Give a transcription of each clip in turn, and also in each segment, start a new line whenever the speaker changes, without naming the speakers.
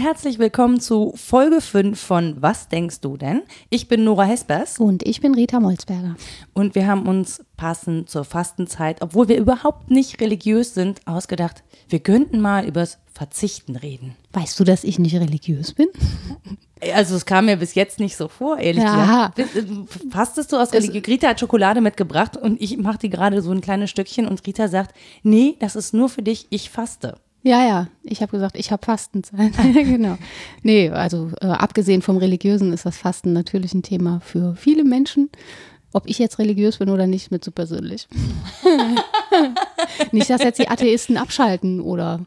herzlich willkommen zu Folge 5 von Was denkst du denn? Ich bin Nora Hespers.
Und ich bin Rita Molzberger.
Und wir haben uns passend zur Fastenzeit, obwohl wir überhaupt nicht religiös sind, ausgedacht, wir könnten mal übers Verzichten reden.
Weißt du, dass ich nicht religiös bin?
Also es kam mir bis jetzt nicht so vor, ehrlich ja. gesagt. Äh, fastest du aus Religion? Rita hat Schokolade mitgebracht und ich mache die gerade so ein kleines Stückchen und Rita sagt, nee, das ist nur für dich, ich faste.
Ja, ja, ich habe gesagt, ich habe Fastenzeit. genau. Nee, also äh, abgesehen vom Religiösen ist das Fasten natürlich ein Thema für viele Menschen. Ob ich jetzt religiös bin oder nicht, ist mir zu persönlich. nicht, dass jetzt die Atheisten abschalten oder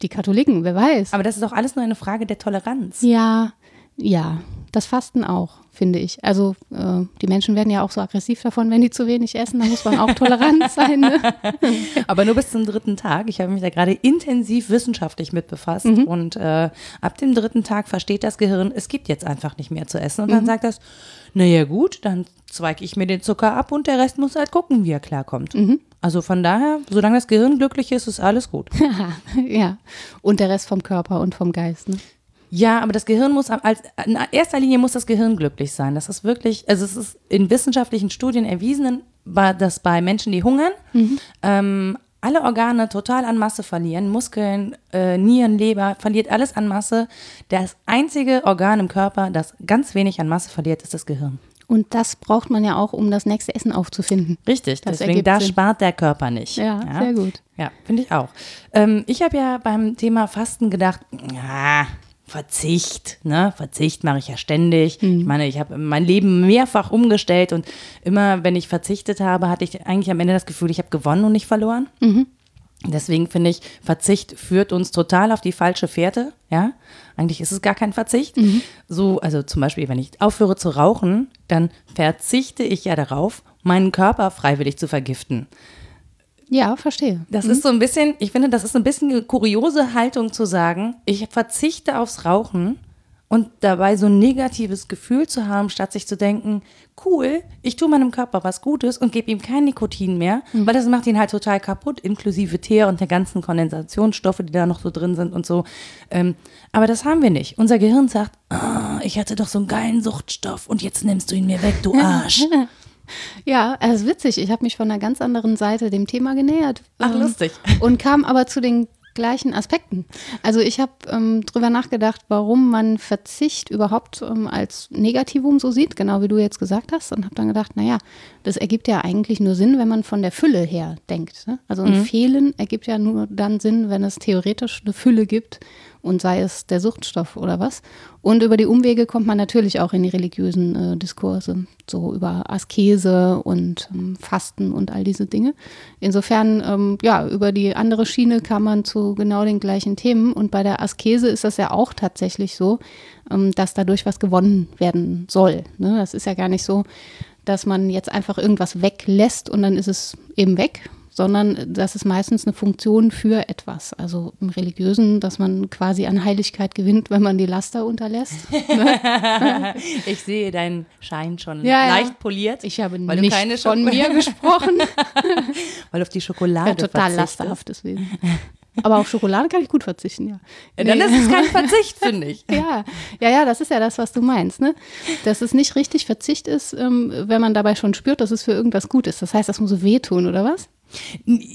die Katholiken, wer weiß.
Aber das ist auch alles nur eine Frage der Toleranz.
Ja, ja, das Fasten auch, finde ich. Also äh, die Menschen werden ja auch so aggressiv davon, wenn die zu wenig essen. Da muss man auch tolerant sein. Ne?
Aber nur bis zum dritten Tag. Ich habe mich da gerade intensiv wissenschaftlich mit befasst. Mhm. Und äh, ab dem dritten Tag versteht das Gehirn, es gibt jetzt einfach nicht mehr zu essen. Und dann mhm. sagt das, naja gut, dann zweige ich mir den Zucker ab und der Rest muss halt gucken, wie er klarkommt. Mhm. Also von daher, solange das Gehirn glücklich ist, ist alles gut.
ja, und der Rest vom Körper und vom Geist. Ne?
Ja, aber das Gehirn muss als in erster Linie muss das Gehirn glücklich sein. Das ist wirklich, also es ist in wissenschaftlichen Studien erwiesen, dass bei Menschen, die hungern, mhm. ähm, alle Organe total an Masse verlieren, Muskeln, äh, Nieren, Leber, verliert alles an Masse. Das einzige Organ im Körper, das ganz wenig an Masse verliert, ist das Gehirn.
Und das braucht man ja auch, um das nächste Essen aufzufinden.
Richtig, das deswegen da Sinn. spart der Körper nicht.
Ja, ja? sehr gut.
Ja, finde ich auch. Ähm, ich habe ja beim Thema Fasten gedacht, ja, Verzicht, ne? Verzicht mache ich ja ständig. Mhm. Ich meine, ich habe mein Leben mehrfach umgestellt und immer, wenn ich verzichtet habe, hatte ich eigentlich am Ende das Gefühl, ich habe gewonnen und nicht verloren. Mhm. Deswegen finde ich, Verzicht führt uns total auf die falsche Fährte. Ja, eigentlich ist es gar kein Verzicht. Mhm. So, also zum Beispiel, wenn ich aufhöre zu rauchen, dann verzichte ich ja darauf, meinen Körper freiwillig zu vergiften.
Ja, verstehe.
Das mhm. ist so ein bisschen, ich finde, das ist ein bisschen eine kuriose Haltung zu sagen, ich verzichte aufs Rauchen und dabei so ein negatives Gefühl zu haben, statt sich zu denken, cool, ich tue meinem Körper was Gutes und gebe ihm kein Nikotin mehr, mhm. weil das macht ihn halt total kaputt, inklusive Teer und der ganzen Kondensationsstoffe, die da noch so drin sind und so. Ähm, aber das haben wir nicht. Unser Gehirn sagt, oh, ich hatte doch so einen geilen Suchtstoff und jetzt nimmst du ihn mir weg, du Arsch.
Ja, es ist witzig. Ich habe mich von einer ganz anderen Seite dem Thema genähert.
Ach, ähm, lustig.
Und kam aber zu den gleichen Aspekten. Also ich habe ähm, drüber nachgedacht, warum man Verzicht überhaupt ähm, als Negativum so sieht, genau wie du jetzt gesagt hast, und habe dann gedacht, naja, das ergibt ja eigentlich nur Sinn, wenn man von der Fülle her denkt. Ne? Also ein mhm. Fehlen ergibt ja nur dann Sinn, wenn es theoretisch eine Fülle gibt und sei es der Suchtstoff oder was. Und über die Umwege kommt man natürlich auch in die religiösen äh, Diskurse, so über Askese und ähm, Fasten und all diese Dinge. Insofern, ähm, ja, über die andere Schiene kann man zu genau den gleichen Themen. Und bei der Askese ist das ja auch tatsächlich so, ähm, dass dadurch was gewonnen werden soll. Ne? Das ist ja gar nicht so, dass man jetzt einfach irgendwas weglässt und dann ist es eben weg, sondern das ist meistens eine Funktion für etwas. Also im Religiösen, dass man quasi an Heiligkeit gewinnt, wenn man die Laster unterlässt.
ich sehe deinen Schein schon ja, leicht poliert.
Ich habe weil nicht keine von mir gesprochen.
weil auf die Schokolade ja,
total lasterhaftes Wesen. Aber auf Schokolade kann ich gut verzichten, ja.
ja dann nee. ist es kein Verzicht, finde ich.
ja. ja, ja, das ist ja das, was du meinst, ne? Dass es nicht richtig Verzicht ist, ähm, wenn man dabei schon spürt, dass es für irgendwas gut ist. Das heißt, das muss wehtun, oder was?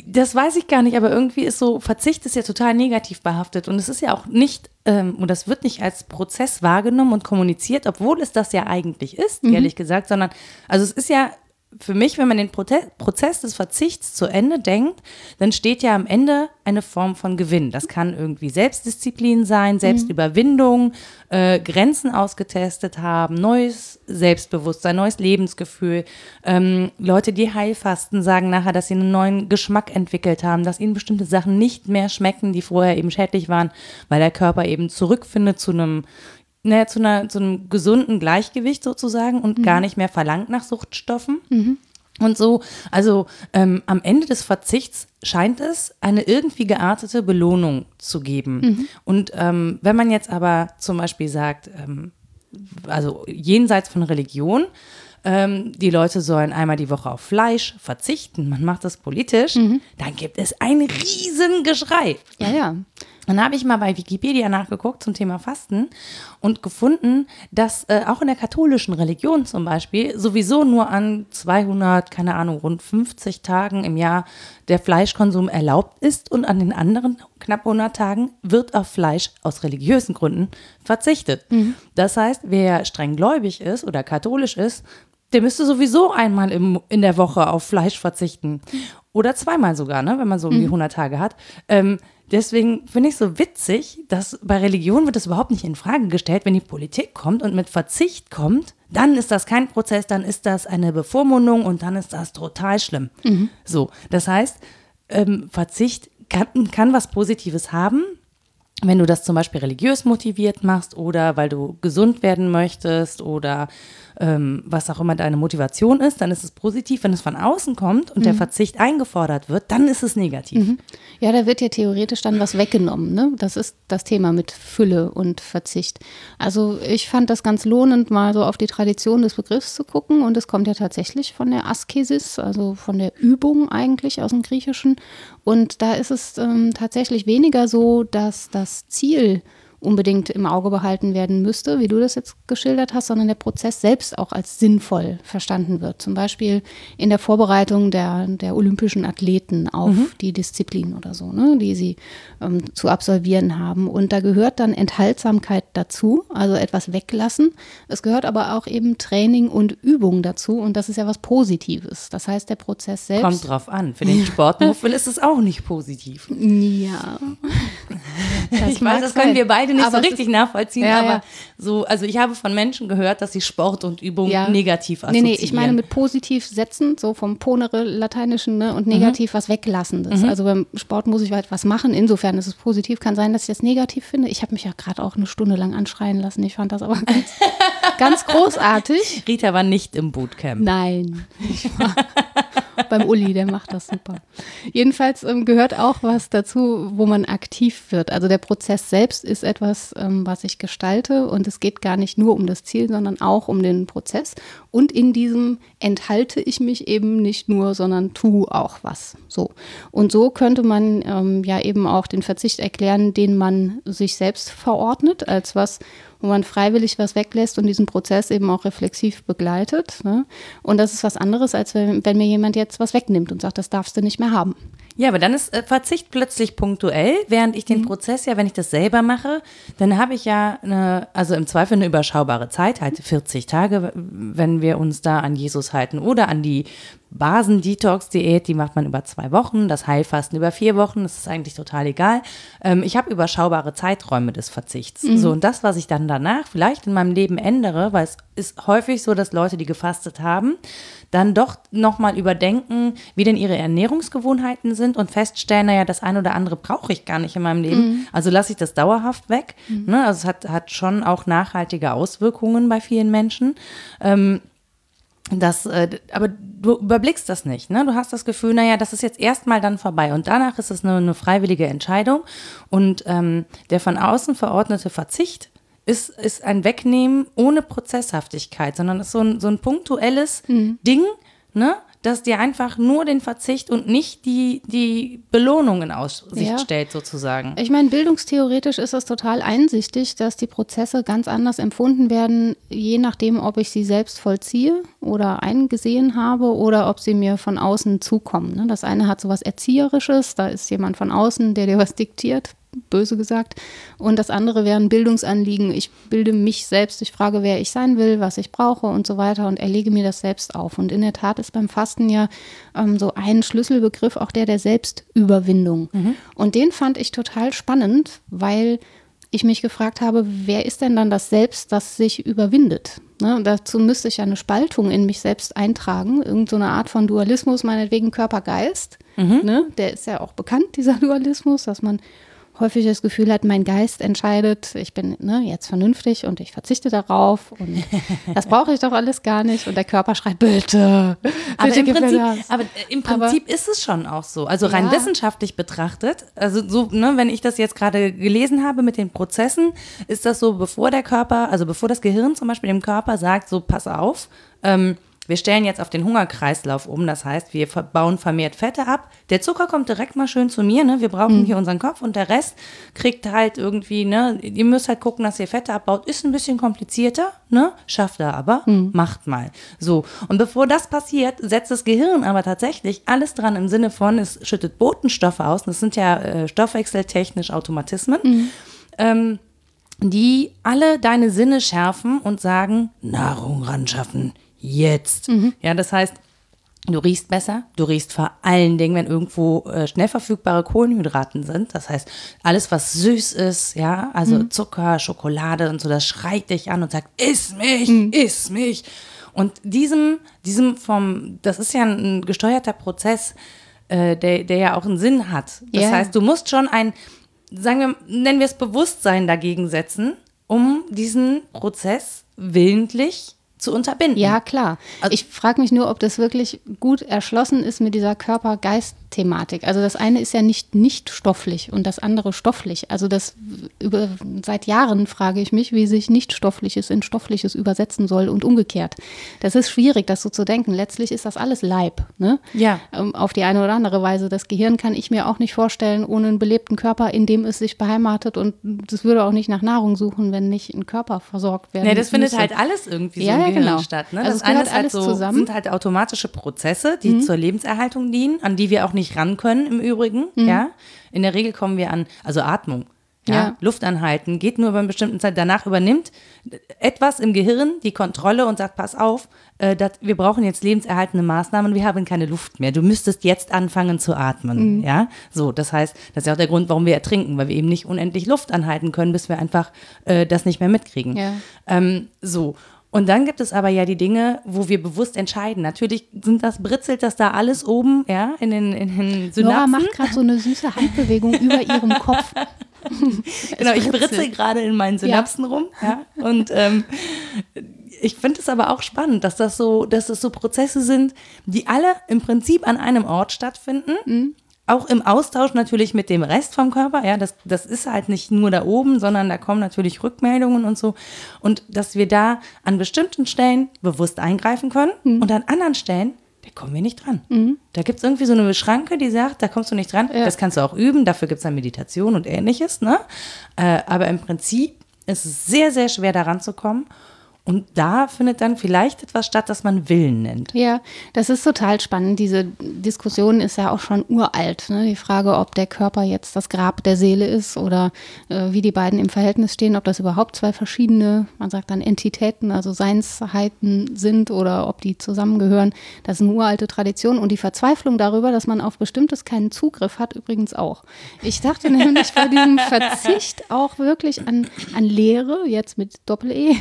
Das weiß ich gar nicht, aber irgendwie ist so, Verzicht ist ja total negativ behaftet und es ist ja auch nicht, ähm, und das wird nicht als Prozess wahrgenommen und kommuniziert, obwohl es das ja eigentlich ist, mhm. ehrlich gesagt, sondern, also es ist ja für mich, wenn man den Prozess des Verzichts zu Ende denkt, dann steht ja am Ende eine Form von Gewinn. Das kann irgendwie Selbstdisziplin sein, mhm. Selbstüberwindung, äh, Grenzen ausgetestet haben, neues Selbstbewusstsein, neues Lebensgefühl. Ähm, Leute, die Heilfasten, sagen nachher, dass sie einen neuen Geschmack entwickelt haben, dass ihnen bestimmte Sachen nicht mehr schmecken, die vorher eben schädlich waren, weil der Körper eben zurückfindet zu einem naja, zu, einer, zu einem gesunden Gleichgewicht sozusagen und mhm. gar nicht mehr verlangt nach Suchtstoffen. Mhm. Und so, also ähm, am Ende des Verzichts scheint es eine irgendwie geartete Belohnung zu geben. Mhm. Und ähm, wenn man jetzt aber zum Beispiel sagt, ähm, also jenseits von Religion, ähm, die Leute sollen einmal die Woche auf Fleisch verzichten, man macht das politisch,
Mhm.
dann gibt es ein Riesengeschrei.
Ja, ja.
Dann habe ich mal bei Wikipedia nachgeguckt zum Thema Fasten und gefunden, dass äh, auch in der katholischen Religion zum Beispiel sowieso nur an 200, keine Ahnung, rund 50 Tagen im Jahr der Fleischkonsum erlaubt ist und an den anderen knapp 100 Tagen wird auf Fleisch aus religiösen Gründen verzichtet. Das heißt, wer streng gläubig ist oder katholisch ist, der müsste sowieso einmal im, in der Woche auf Fleisch verzichten. Oder zweimal sogar, ne, wenn man so um die 100 Tage hat. Ähm, deswegen finde ich so witzig, dass bei Religion wird das überhaupt nicht in Frage gestellt. Wenn die Politik kommt und mit Verzicht kommt, dann ist das kein Prozess, dann ist das eine Bevormundung und dann ist das total schlimm. So, das heißt, ähm, Verzicht kann, kann was Positives haben, wenn du das zum Beispiel religiös motiviert machst oder weil du gesund werden möchtest oder ähm, was auch immer deine Motivation ist, dann ist es positiv. Wenn es von außen kommt und der Verzicht eingefordert wird, dann ist es negativ.
Ja, da wird ja theoretisch dann was weggenommen. Ne? Das ist das Thema mit Fülle und Verzicht. Also ich fand das ganz lohnend, mal so auf die Tradition des Begriffs zu gucken. Und es kommt ja tatsächlich von der Askesis, also von der Übung eigentlich aus dem Griechischen. Und da ist es ähm, tatsächlich weniger so, dass das Ziel unbedingt im Auge behalten werden müsste, wie du das jetzt geschildert hast, sondern der Prozess selbst auch als sinnvoll verstanden wird. Zum Beispiel in der Vorbereitung der, der olympischen Athleten auf die Disziplin oder so, ne, die sie ähm, zu absolvieren haben. Und da gehört dann Enthaltsamkeit dazu, also etwas weglassen. Es gehört aber auch eben Training und Übung dazu und das ist ja was Positives. Das heißt, der Prozess selbst.
Kommt drauf an. Für den Sportmuffel ist es auch nicht positiv.
Ja. Das
ich weiß, das können wir beide nicht
Aber
so richtig nachvollziehen,
Ja,
aber
ja.
so, also ich habe von Menschen gehört, dass sie Sport und Übung
Ja.
negativ
Nee,
assoziieren.
nee, ich meine mit positiv setzen, so vom Ponere Lateinischen ne, und negativ was weglassendes. Also beim Sport muss ich halt was machen. Insofern ist es positiv. Kann sein, dass ich das negativ finde. Ich habe mich ja gerade auch eine Stunde lang anschreien lassen. Ich fand das aber ganz, ganz großartig.
Rita war nicht im Bootcamp.
Nein, ich war beim Uli, der macht das super. Jedenfalls ähm, gehört auch was dazu, wo man aktiv wird. Also der Prozess selbst ist etwas, ähm, was ich gestalte und es geht gar nicht nur um das Ziel, sondern auch um den Prozess. Und in diesem enthalte ich mich eben nicht nur, sondern tue auch was. So. Und so könnte man ähm, ja eben auch den Verzicht erklären, den man sich selbst verordnet, als was, wo man freiwillig was weglässt und diesen Prozess eben auch reflexiv begleitet. Ne? Und das ist was anderes, als wenn, wenn mir jemand jetzt was wegnimmt und sagt, das darfst du nicht mehr haben.
Ja, aber dann ist äh, Verzicht plötzlich punktuell, während ich den Prozess ja, wenn ich das selber mache, dann habe ich ja eine, also im Zweifel eine überschaubare Zeit, halt 40 Tage, wenn wir uns da an Jesus halten oder an die Basen-Detox-Diät, die macht man über zwei Wochen, das Heilfasten über vier Wochen, das ist eigentlich total egal. Ähm, ich habe überschaubare Zeiträume des Verzichts. So, und das, was ich dann danach vielleicht in meinem Leben ändere, weil es ist häufig so, dass Leute, die gefastet haben, dann doch nochmal überdenken, wie denn ihre Ernährungsgewohnheiten sind und feststellen, naja, das eine oder andere brauche ich gar nicht in meinem Leben. Also lasse ich das dauerhaft weg. Ne? Also es hat, hat schon auch nachhaltige Auswirkungen bei vielen Menschen. Ähm, das, äh, aber du überblickst das nicht, ne? Du hast das Gefühl, naja, das ist jetzt erstmal dann vorbei und danach ist es eine, eine freiwillige Entscheidung und ähm, der von außen verordnete Verzicht ist, ist ein Wegnehmen ohne Prozesshaftigkeit, sondern ist so ein, so ein punktuelles Ding, ne? Das dir einfach nur den Verzicht und nicht die, die Belohnung in Aussicht
Ja.
stellt, sozusagen.
Ich meine, bildungstheoretisch ist es total einsichtig, dass die Prozesse ganz anders empfunden werden, je nachdem, ob ich sie selbst vollziehe oder eingesehen habe oder ob sie mir von außen zukommen. ne? Das eine hat so was Erzieherisches, da ist jemand von außen, der dir was diktiert, böse gesagt. Und das andere wäre ein Bildungsanliegen. Ich bilde mich selbst, ich frage, wer ich sein will, was ich brauche und so weiter und erlege mir das selbst auf. Und in der Tat ist beim Fasten ja ähm, so ein Schlüsselbegriff auch der der Selbstüberwindung. Und den fand ich total spannend, weil ich mich gefragt habe, wer ist denn dann das Selbst, das sich überwindet? Ne, dazu müsste ich ja eine Spaltung in mich selbst eintragen, irgend so eine Art von Dualismus, meinetwegen Körper-Geist. Ne, der ist ja auch bekannt, dieser Dualismus, dass man häufig das Gefühl hat, mein Geist entscheidet, ich bin ne, jetzt vernünftig und ich verzichte darauf und das brauche ich doch alles gar nicht. Und der Körper schreit, bitte,
Aber
bitte
im, Prinzip, aber äh, im
Aber-
Prinzip ist es schon auch so. Also rein
Ja.
wissenschaftlich betrachtet, also so, ne, wenn ich das jetzt gerade gelesen habe mit den Prozessen, ist das so, bevor der Körper, also bevor das Gehirn zum Beispiel dem Körper sagt, so pass auf, ähm, wir stellen jetzt auf den Hungerkreislauf um. Das heißt, wir bauen vermehrt Fette ab. Der Zucker kommt direkt mal schön zu mir. Ne? Wir brauchen mhm. hier unseren Kopf und der Rest kriegt halt irgendwie, ne? ihr müsst halt gucken, dass ihr Fette abbaut. Ist ein bisschen komplizierter, ne? schafft er aber, mhm. macht mal. So, und bevor das passiert, setzt das Gehirn aber tatsächlich alles dran im Sinne von, es schüttet Botenstoffe aus. Das sind ja äh, stoffwechseltechnisch Automatismen. Mhm. Ähm, die alle deine Sinne schärfen und sagen, Nahrung ran schaffen, jetzt. Mhm. Ja, das heißt, du riechst besser, du riechst vor allen Dingen, wenn irgendwo äh, schnell verfügbare Kohlenhydraten sind. Das heißt, alles, was süß ist, ja, also mhm. Zucker, Schokolade und so, das schreit dich an und sagt, iss mich, mhm. iss mich. Und diesem, diesem vom, das ist ja ein gesteuerter Prozess, äh, der, der ja auch einen Sinn hat. Das yeah. heißt, du musst schon ein, sagen wir, nennen wir es Bewusstsein dagegen setzen, um diesen Prozess willentlich zu unterbinden.
Ja, klar. Also ich frage mich nur, ob das wirklich gut erschlossen ist mit dieser Körper-Geist-Thematik. Also das eine ist ja nicht nicht stofflich und das andere stofflich. Also das über seit Jahren frage ich mich, wie sich nicht stoffliches in stoffliches übersetzen soll und umgekehrt. Das ist schwierig, das so zu denken. Letztlich ist das alles Leib, ne?
Ja.
Ähm, auf die eine oder andere Weise. Das Gehirn kann ich mir auch nicht vorstellen ohne einen belebten Körper, in dem es sich beheimatet und das würde auch nicht nach Nahrung suchen, wenn nicht ein Körper versorgt werden.
Nee, das müsste. findet halt alles irgendwie
ja,
so
Gehirn genau.
statt. Ne? Also das eine ist halt so, zusammen. sind halt automatische Prozesse, die mhm. zur Lebenserhaltung dienen, an die wir auch nicht ran können im Übrigen. Mhm. Ja? In der Regel kommen wir an, also Atmung. Ja, ja. Luft anhalten, geht nur über eine bestimmte Zeit. Danach übernimmt etwas im Gehirn die Kontrolle und sagt, pass auf, äh, dat, wir brauchen jetzt lebenserhaltende Maßnahmen, wir haben keine Luft mehr. Du müsstest jetzt anfangen zu atmen. Mhm. Ja, so, das heißt, das ist ja auch der Grund, warum wir ertrinken, weil wir eben nicht unendlich Luft anhalten können, bis wir einfach äh, das nicht mehr mitkriegen. Ja. Ähm, so. Und dann gibt es aber ja die Dinge, wo wir bewusst entscheiden. Natürlich sind das, britzelt das da alles oben, ja, in den, in den Synapsen. Nora
macht gerade so eine süße Handbewegung über ihrem Kopf.
genau, ich britzel gerade in meinen Synapsen ja. rum, ja. Und ähm, ich finde es aber auch spannend, dass das so, dass das so Prozesse sind, die alle im Prinzip an einem Ort stattfinden. Mhm auch im Austausch natürlich mit dem Rest vom Körper, ja, das, das ist halt nicht nur da oben, sondern da kommen natürlich Rückmeldungen und so. Und dass wir da an bestimmten Stellen bewusst eingreifen können mhm. und an anderen Stellen, da kommen wir nicht dran. Mhm. Da gibt es irgendwie so eine Schranke, die sagt, da kommst du nicht dran. Ja. Das kannst du auch üben, dafür gibt es dann Meditation und ähnliches. Ne? Äh, aber im Prinzip ist es sehr, sehr schwer daran zu kommen. Und da findet dann vielleicht etwas statt, das man Willen nennt.
Ja, das ist total spannend. Diese Diskussion ist ja auch schon uralt. Ne? Die Frage, ob der Körper jetzt das Grab der Seele ist oder äh, wie die beiden im Verhältnis stehen, ob das überhaupt zwei verschiedene, man sagt dann Entitäten, also Seinsheiten sind oder ob die zusammengehören. Das ist eine uralte Tradition. Und die Verzweiflung darüber, dass man auf Bestimmtes keinen Zugriff hat, übrigens auch. Ich dachte nämlich bei diesem Verzicht auch wirklich an, an Lehre, jetzt mit Doppel-E.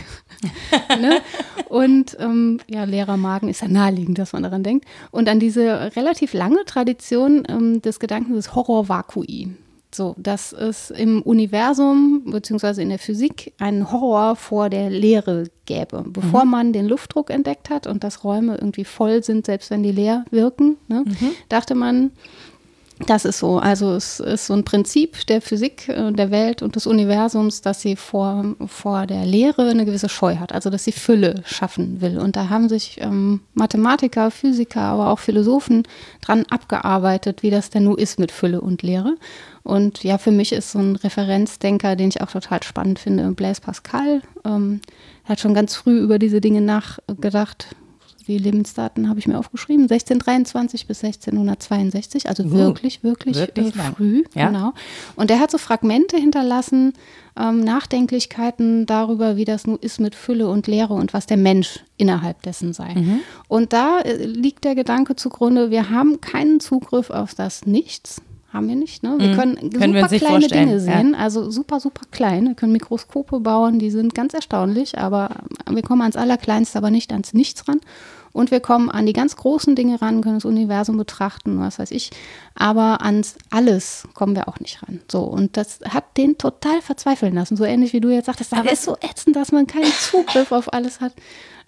ne? Und ähm, ja, leerer Magen ist ja naheliegend, dass man daran denkt. Und an diese relativ lange Tradition ähm, des Gedankens des Horror-Vakui. So, dass es im Universum bzw. in der Physik einen Horror vor der Leere gäbe. Bevor mhm. man den Luftdruck entdeckt hat und dass Räume irgendwie voll sind, selbst wenn die leer wirken, ne, mhm. dachte man, das ist so. Also es ist so ein Prinzip der Physik, äh, der Welt und des Universums, dass sie vor, vor der Lehre eine gewisse Scheu hat, also dass sie Fülle schaffen will. Und da haben sich ähm, Mathematiker, Physiker, aber auch Philosophen dran abgearbeitet, wie das denn nun ist mit Fülle und Lehre. Und ja, für mich ist so ein Referenzdenker, den ich auch total spannend finde, Blaise Pascal. Ähm, hat schon ganz früh über diese Dinge nachgedacht, die Lebensdaten habe ich mir aufgeschrieben, 1623 bis 1662, also uh, wirklich, wirklich, wirklich äh, früh. Ja. Genau. Und er hat so Fragmente hinterlassen, ähm, Nachdenklichkeiten darüber, wie das nun ist mit Fülle und Leere und was der Mensch innerhalb dessen sei. Mhm. Und da äh, liegt der Gedanke zugrunde, wir haben keinen Zugriff auf das Nichts haben wir nicht. Ne? Wir mhm. können, können super wir kleine Dinge sehen, ja. also super, super klein. Wir können Mikroskope bauen, die sind ganz erstaunlich, aber wir kommen ans Allerkleinste, aber nicht ans Nichts ran. Und wir kommen an die ganz großen Dinge ran, können das Universum betrachten, was weiß ich. Aber ans alles kommen wir auch nicht ran. So, und das hat den total verzweifeln lassen. So ähnlich wie du jetzt sagtest, das ist so ätzend, dass man keinen Zugriff auf alles hat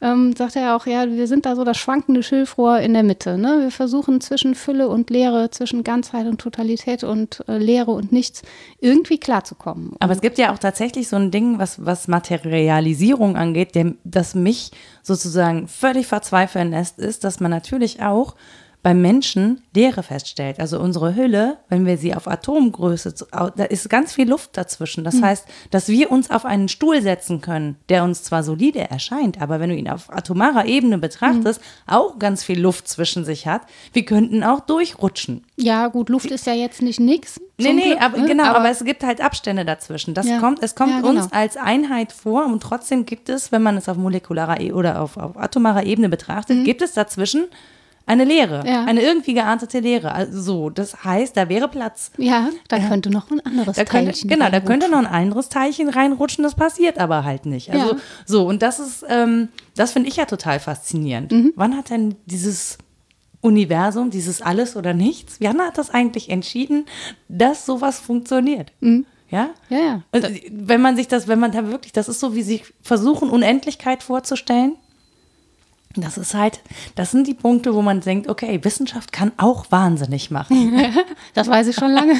ähm, sagt er auch, ja, wir sind da so das schwankende Schilfrohr in der Mitte. Ne? Wir versuchen zwischen Fülle und Leere, zwischen Ganzheit und Totalität und äh, Leere und Nichts irgendwie klarzukommen.
Aber es gibt ja auch tatsächlich so ein Ding, was, was Materialisierung angeht, dem, das mich sozusagen völlig verzweifeln Wurfelnest ist, dass man natürlich auch beim Menschen Leere feststellt. Also unsere Hülle, wenn wir sie auf Atomgröße, da ist ganz viel Luft dazwischen. Das mhm. heißt, dass wir uns auf einen Stuhl setzen können, der uns zwar solide erscheint, aber wenn du ihn auf atomarer Ebene betrachtest, mhm. auch ganz viel Luft zwischen sich hat. Wir könnten auch durchrutschen.
Ja, gut, Luft ist ja jetzt nicht nix.
Nee, nee, Glück, aber, ne? genau, aber, aber, es gibt halt Abstände dazwischen. Das ja. kommt, es kommt ja, genau. uns als Einheit vor und trotzdem gibt es, wenn man es auf molekularer e oder auf, auf atomarer Ebene betrachtet, mhm. gibt es dazwischen eine Lehre, ja. eine irgendwie geartete Lehre. Also so, das heißt, da wäre Platz.
Ja, da ja. könnte noch ein anderes
da könnte,
Teilchen
Genau, da könnte noch ein anderes Teilchen reinrutschen, das passiert aber halt nicht. Also ja. so, und das ist, ähm, das finde ich ja total faszinierend. Mhm. Wann hat denn dieses Universum, dieses Alles oder Nichts, wann hat das eigentlich entschieden, dass sowas funktioniert? Mhm. Ja?
Ja, ja.
Also, wenn man sich das, wenn man da wirklich, das ist so, wie sie versuchen, Unendlichkeit vorzustellen. Das ist halt, das sind die Punkte, wo man denkt, okay, Wissenschaft kann auch wahnsinnig machen.
das weiß ich schon lange.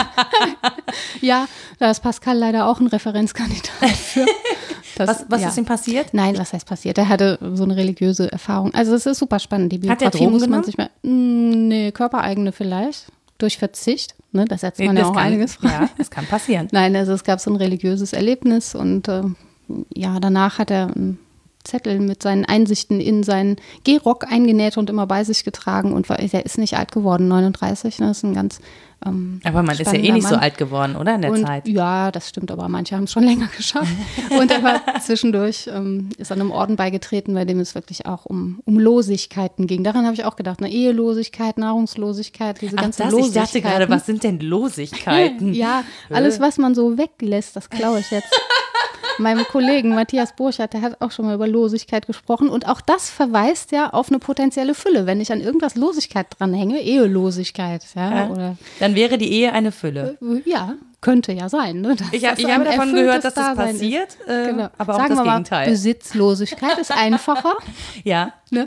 ja, da ist Pascal leider auch ein Referenzkandidat für.
Das, was was ja. ist ihm passiert?
Nein, was heißt passiert? Er hatte so eine religiöse Erfahrung. Also es ist super spannend. Die
Biografie Hat er muss
man sich mal. Mm, nee, körpereigene vielleicht. Durch Verzicht. Ne, das setzt man das ja auch
kann,
einiges frei.
Ja, das kann passieren.
Nein, also es gab so ein religiöses Erlebnis und äh, ja, danach hat er Zettel mit seinen Einsichten in seinen Gehrock eingenäht und immer bei sich getragen. Und er ist nicht alt geworden, 39. Ne? Das ist ein ganz. Ähm,
aber man ist ja eh nicht
Mann.
so alt geworden, oder? In der
und,
Zeit.
Ja, das stimmt, aber manche haben es schon länger geschafft. und er war zwischendurch, ähm, ist an einem Orden beigetreten, bei dem es wirklich auch um, um Losigkeiten ging. Daran habe ich auch gedacht, eine Ehelosigkeit, Nahrungslosigkeit, diese
Ach,
ganze
das,
Losigkeit.
Ich dachte gerade, was sind denn Losigkeiten?
ja, alles, was man so weglässt, das klaue ich jetzt meinem Kollegen Matthias Burchardt, der hat auch schon mal über Losigkeit gesprochen. Und auch das verweist ja auf eine potenzielle Fülle. Wenn ich an irgendwas Losigkeit dranhänge, Ehelosigkeit, ja, ja
dann wäre die Ehe eine Fülle.
Äh, ja, könnte ja sein. Ne?
Ich, ich habe davon gehört, dass das passiert, äh, genau. aber auch Sagen das wir mal, Gegenteil.
Besitzlosigkeit ist einfacher.
ja.
Ne?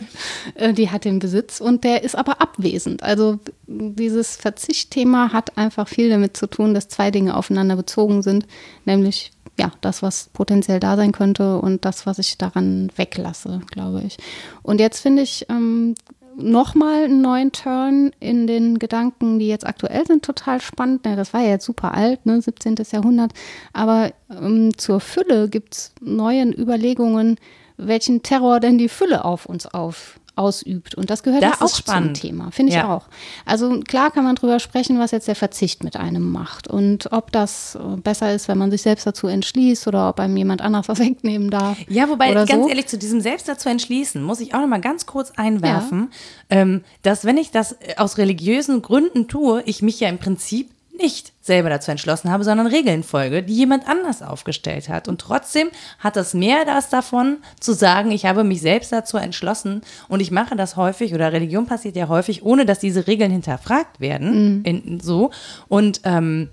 Äh, die hat den Besitz und der ist aber abwesend. Also dieses Verzichtthema hat einfach viel damit zu tun, dass zwei Dinge aufeinander bezogen sind, nämlich ja, das, was potenziell da sein könnte und das, was ich daran weglasse, glaube ich. Und jetzt finde ich ähm, nochmal einen neuen Turn in den Gedanken, die jetzt aktuell sind, total spannend. Ja, das war ja jetzt super alt, ne, 17. Jahrhundert. Aber ähm, zur Fülle gibt es neue Überlegungen, welchen Terror denn die Fülle auf uns auf ausübt. Und das gehört
das
ja auch spannend. zum Thema, finde ich ja. auch. Also klar kann man drüber sprechen, was jetzt der Verzicht mit einem macht und ob das äh, besser ist, wenn man sich selbst dazu entschließt oder ob einem jemand anders was wegnehmen darf.
Ja, wobei ganz
so.
ehrlich, zu diesem selbst dazu entschließen, muss ich auch noch mal ganz kurz einwerfen, ja. ähm, dass wenn ich das aus religiösen Gründen tue, ich mich ja im Prinzip nicht selber dazu entschlossen habe, sondern Regeln folge, die jemand anders aufgestellt hat. Und trotzdem hat das mehr das davon, zu sagen, ich habe mich selbst dazu entschlossen und ich mache das häufig oder Religion passiert ja häufig, ohne dass diese Regeln hinterfragt werden. Mhm. In, so. Und ähm,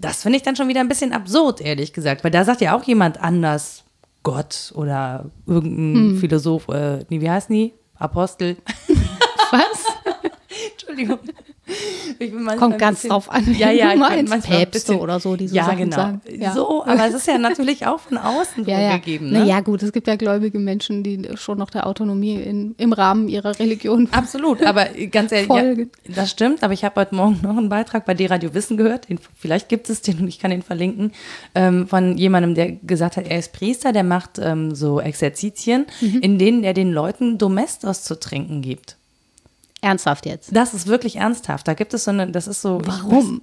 das finde ich dann schon wieder ein bisschen absurd, ehrlich gesagt, weil da sagt ja auch jemand anders Gott oder irgendein mhm. Philosoph, äh, wie heißt die? Apostel.
Was?
Entschuldigung.
Kommt ganz bisschen, drauf an,
ja, ja,
du meinst. Päpste oder so, die so
ja,
Sachen
genau.
sagen.
Ja. So, aber es ist ja natürlich auch von außen
ja,
vorgegeben. Ja.
Ne? Naja, gut, es gibt ja gläubige Menschen, die schon noch der Autonomie in, im Rahmen ihrer Religion
Absolut, aber ganz ehrlich, ja, das stimmt, aber ich habe heute Morgen noch einen Beitrag bei D-Radio Wissen gehört, den, vielleicht gibt es den und ich kann den verlinken, ähm, von jemandem, der gesagt hat, er ist Priester, der macht ähm, so Exerzitien, mhm. in denen er den Leuten Domestos zu trinken gibt.
Ernsthaft jetzt?
Das ist wirklich ernsthaft. Da gibt es so eine, das ist so.
Warum?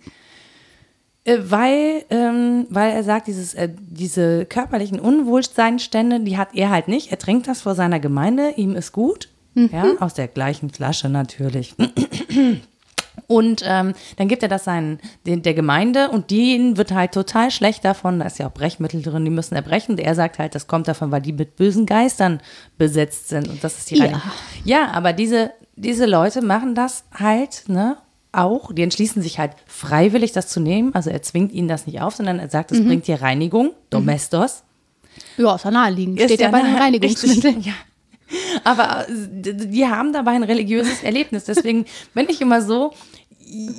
Äh, weil, ähm, weil er sagt, dieses, äh, diese körperlichen Unwohlseinstände, die hat er halt nicht. Er trinkt das vor seiner Gemeinde, ihm ist gut. Mhm. Ja, aus der gleichen Flasche natürlich. Und ähm, dann gibt er das seinen, den, der Gemeinde und denen wird halt total schlecht davon. Da ist ja auch Brechmittel drin, die müssen erbrechen. Und er sagt halt, das kommt davon, weil die mit bösen Geistern besetzt sind. Und das ist die
ja.
Ja, aber diese, diese Leute machen das halt, ne? Auch, die entschließen sich halt freiwillig, das zu nehmen. Also er zwingt ihnen das nicht auf, sondern er sagt, es mhm. bringt dir Reinigung, Domestos.
Ja, ist ja naheliegend. Steht ja bei den Reinigungsmitteln.
Ja. Aber äh, die haben dabei ein religiöses Erlebnis. Deswegen bin ich immer so,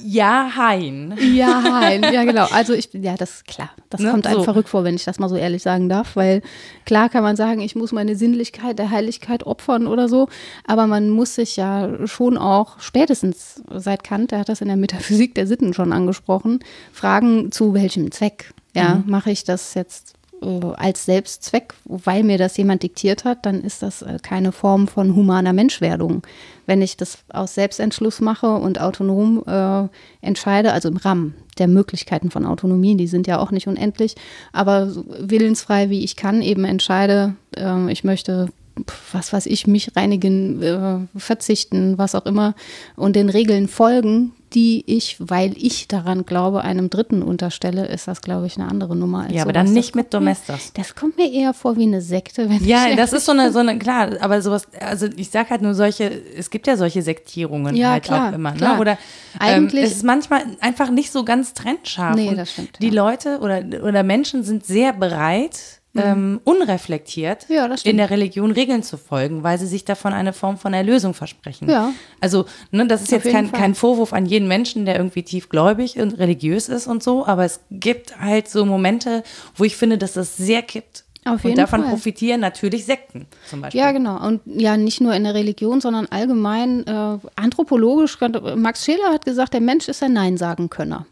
Ja, hein.
Ja, hein. Ja, genau. Also ich, ja, das ist klar. Das
Ne,
kommt einem
so.
verrückt vor, wenn ich das mal so ehrlich sagen darf, weil klar kann man sagen, ich muss meine Sinnlichkeit der Heiligkeit opfern oder so, aber man muss sich ja schon auch spätestens seit Kant, der hat das in der Metaphysik der Sitten schon angesprochen, fragen, zu welchem Zweck? Ja, mache ich das jetzt als Selbstzweck, weil mir das jemand diktiert hat, dann ist das äh, keine Form von humaner Menschwerdung. Wenn ich das aus Selbstentschluss mache und autonom äh, entscheide, also im Rahmen der Möglichkeiten von Autonomie, die sind ja auch nicht unendlich, aber willensfrei wie ich kann, eben entscheide, äh, ich möchte was weiß ich, mich reinigen, äh, verzichten, was auch immer und den Regeln folgen, die ich, weil ich daran glaube, einem Dritten unterstelle, ist das, glaube ich, eine andere Nummer. Als
Ja, aber
sowas.
dann nicht
das
mit
kommt mir-
Domestos.
Das kommt mir eher vor wie eine Sekte, wenn
Ja, das ist so eine, so eine, klar, aber sowas, also ich sag halt nur solche, es gibt ja solche Sektierungen
Ja,
halt
klar,
auch immer,
klar.
ne? Oder
Eigentlich-
ähm, es ist manchmal einfach nicht so ganz trennscharf.
Nee, das stimmt,
Die
ja.
Leute oder, oder Menschen sind sehr bereit, ähm, unreflektiert
Mhm. Ja,
in der Religion Regeln zu folgen, weil sie sich davon eine Form von Erlösung versprechen.
Ja.
Also, ne, das ist
Auf
jetzt kein, kein Vorwurf an jeden Menschen, der irgendwie tiefgläubig und religiös ist und so, aber es gibt halt so Momente, wo ich finde, dass das sehr kippt.
Auf
und davon
Fall.
profitieren natürlich Sekten zum Beispiel.
Ja, genau. Und ja, nicht nur in der Religion, sondern allgemein äh, anthropologisch. Max Scheler hat gesagt, der Mensch ist ein Nein-Sagen-Könner.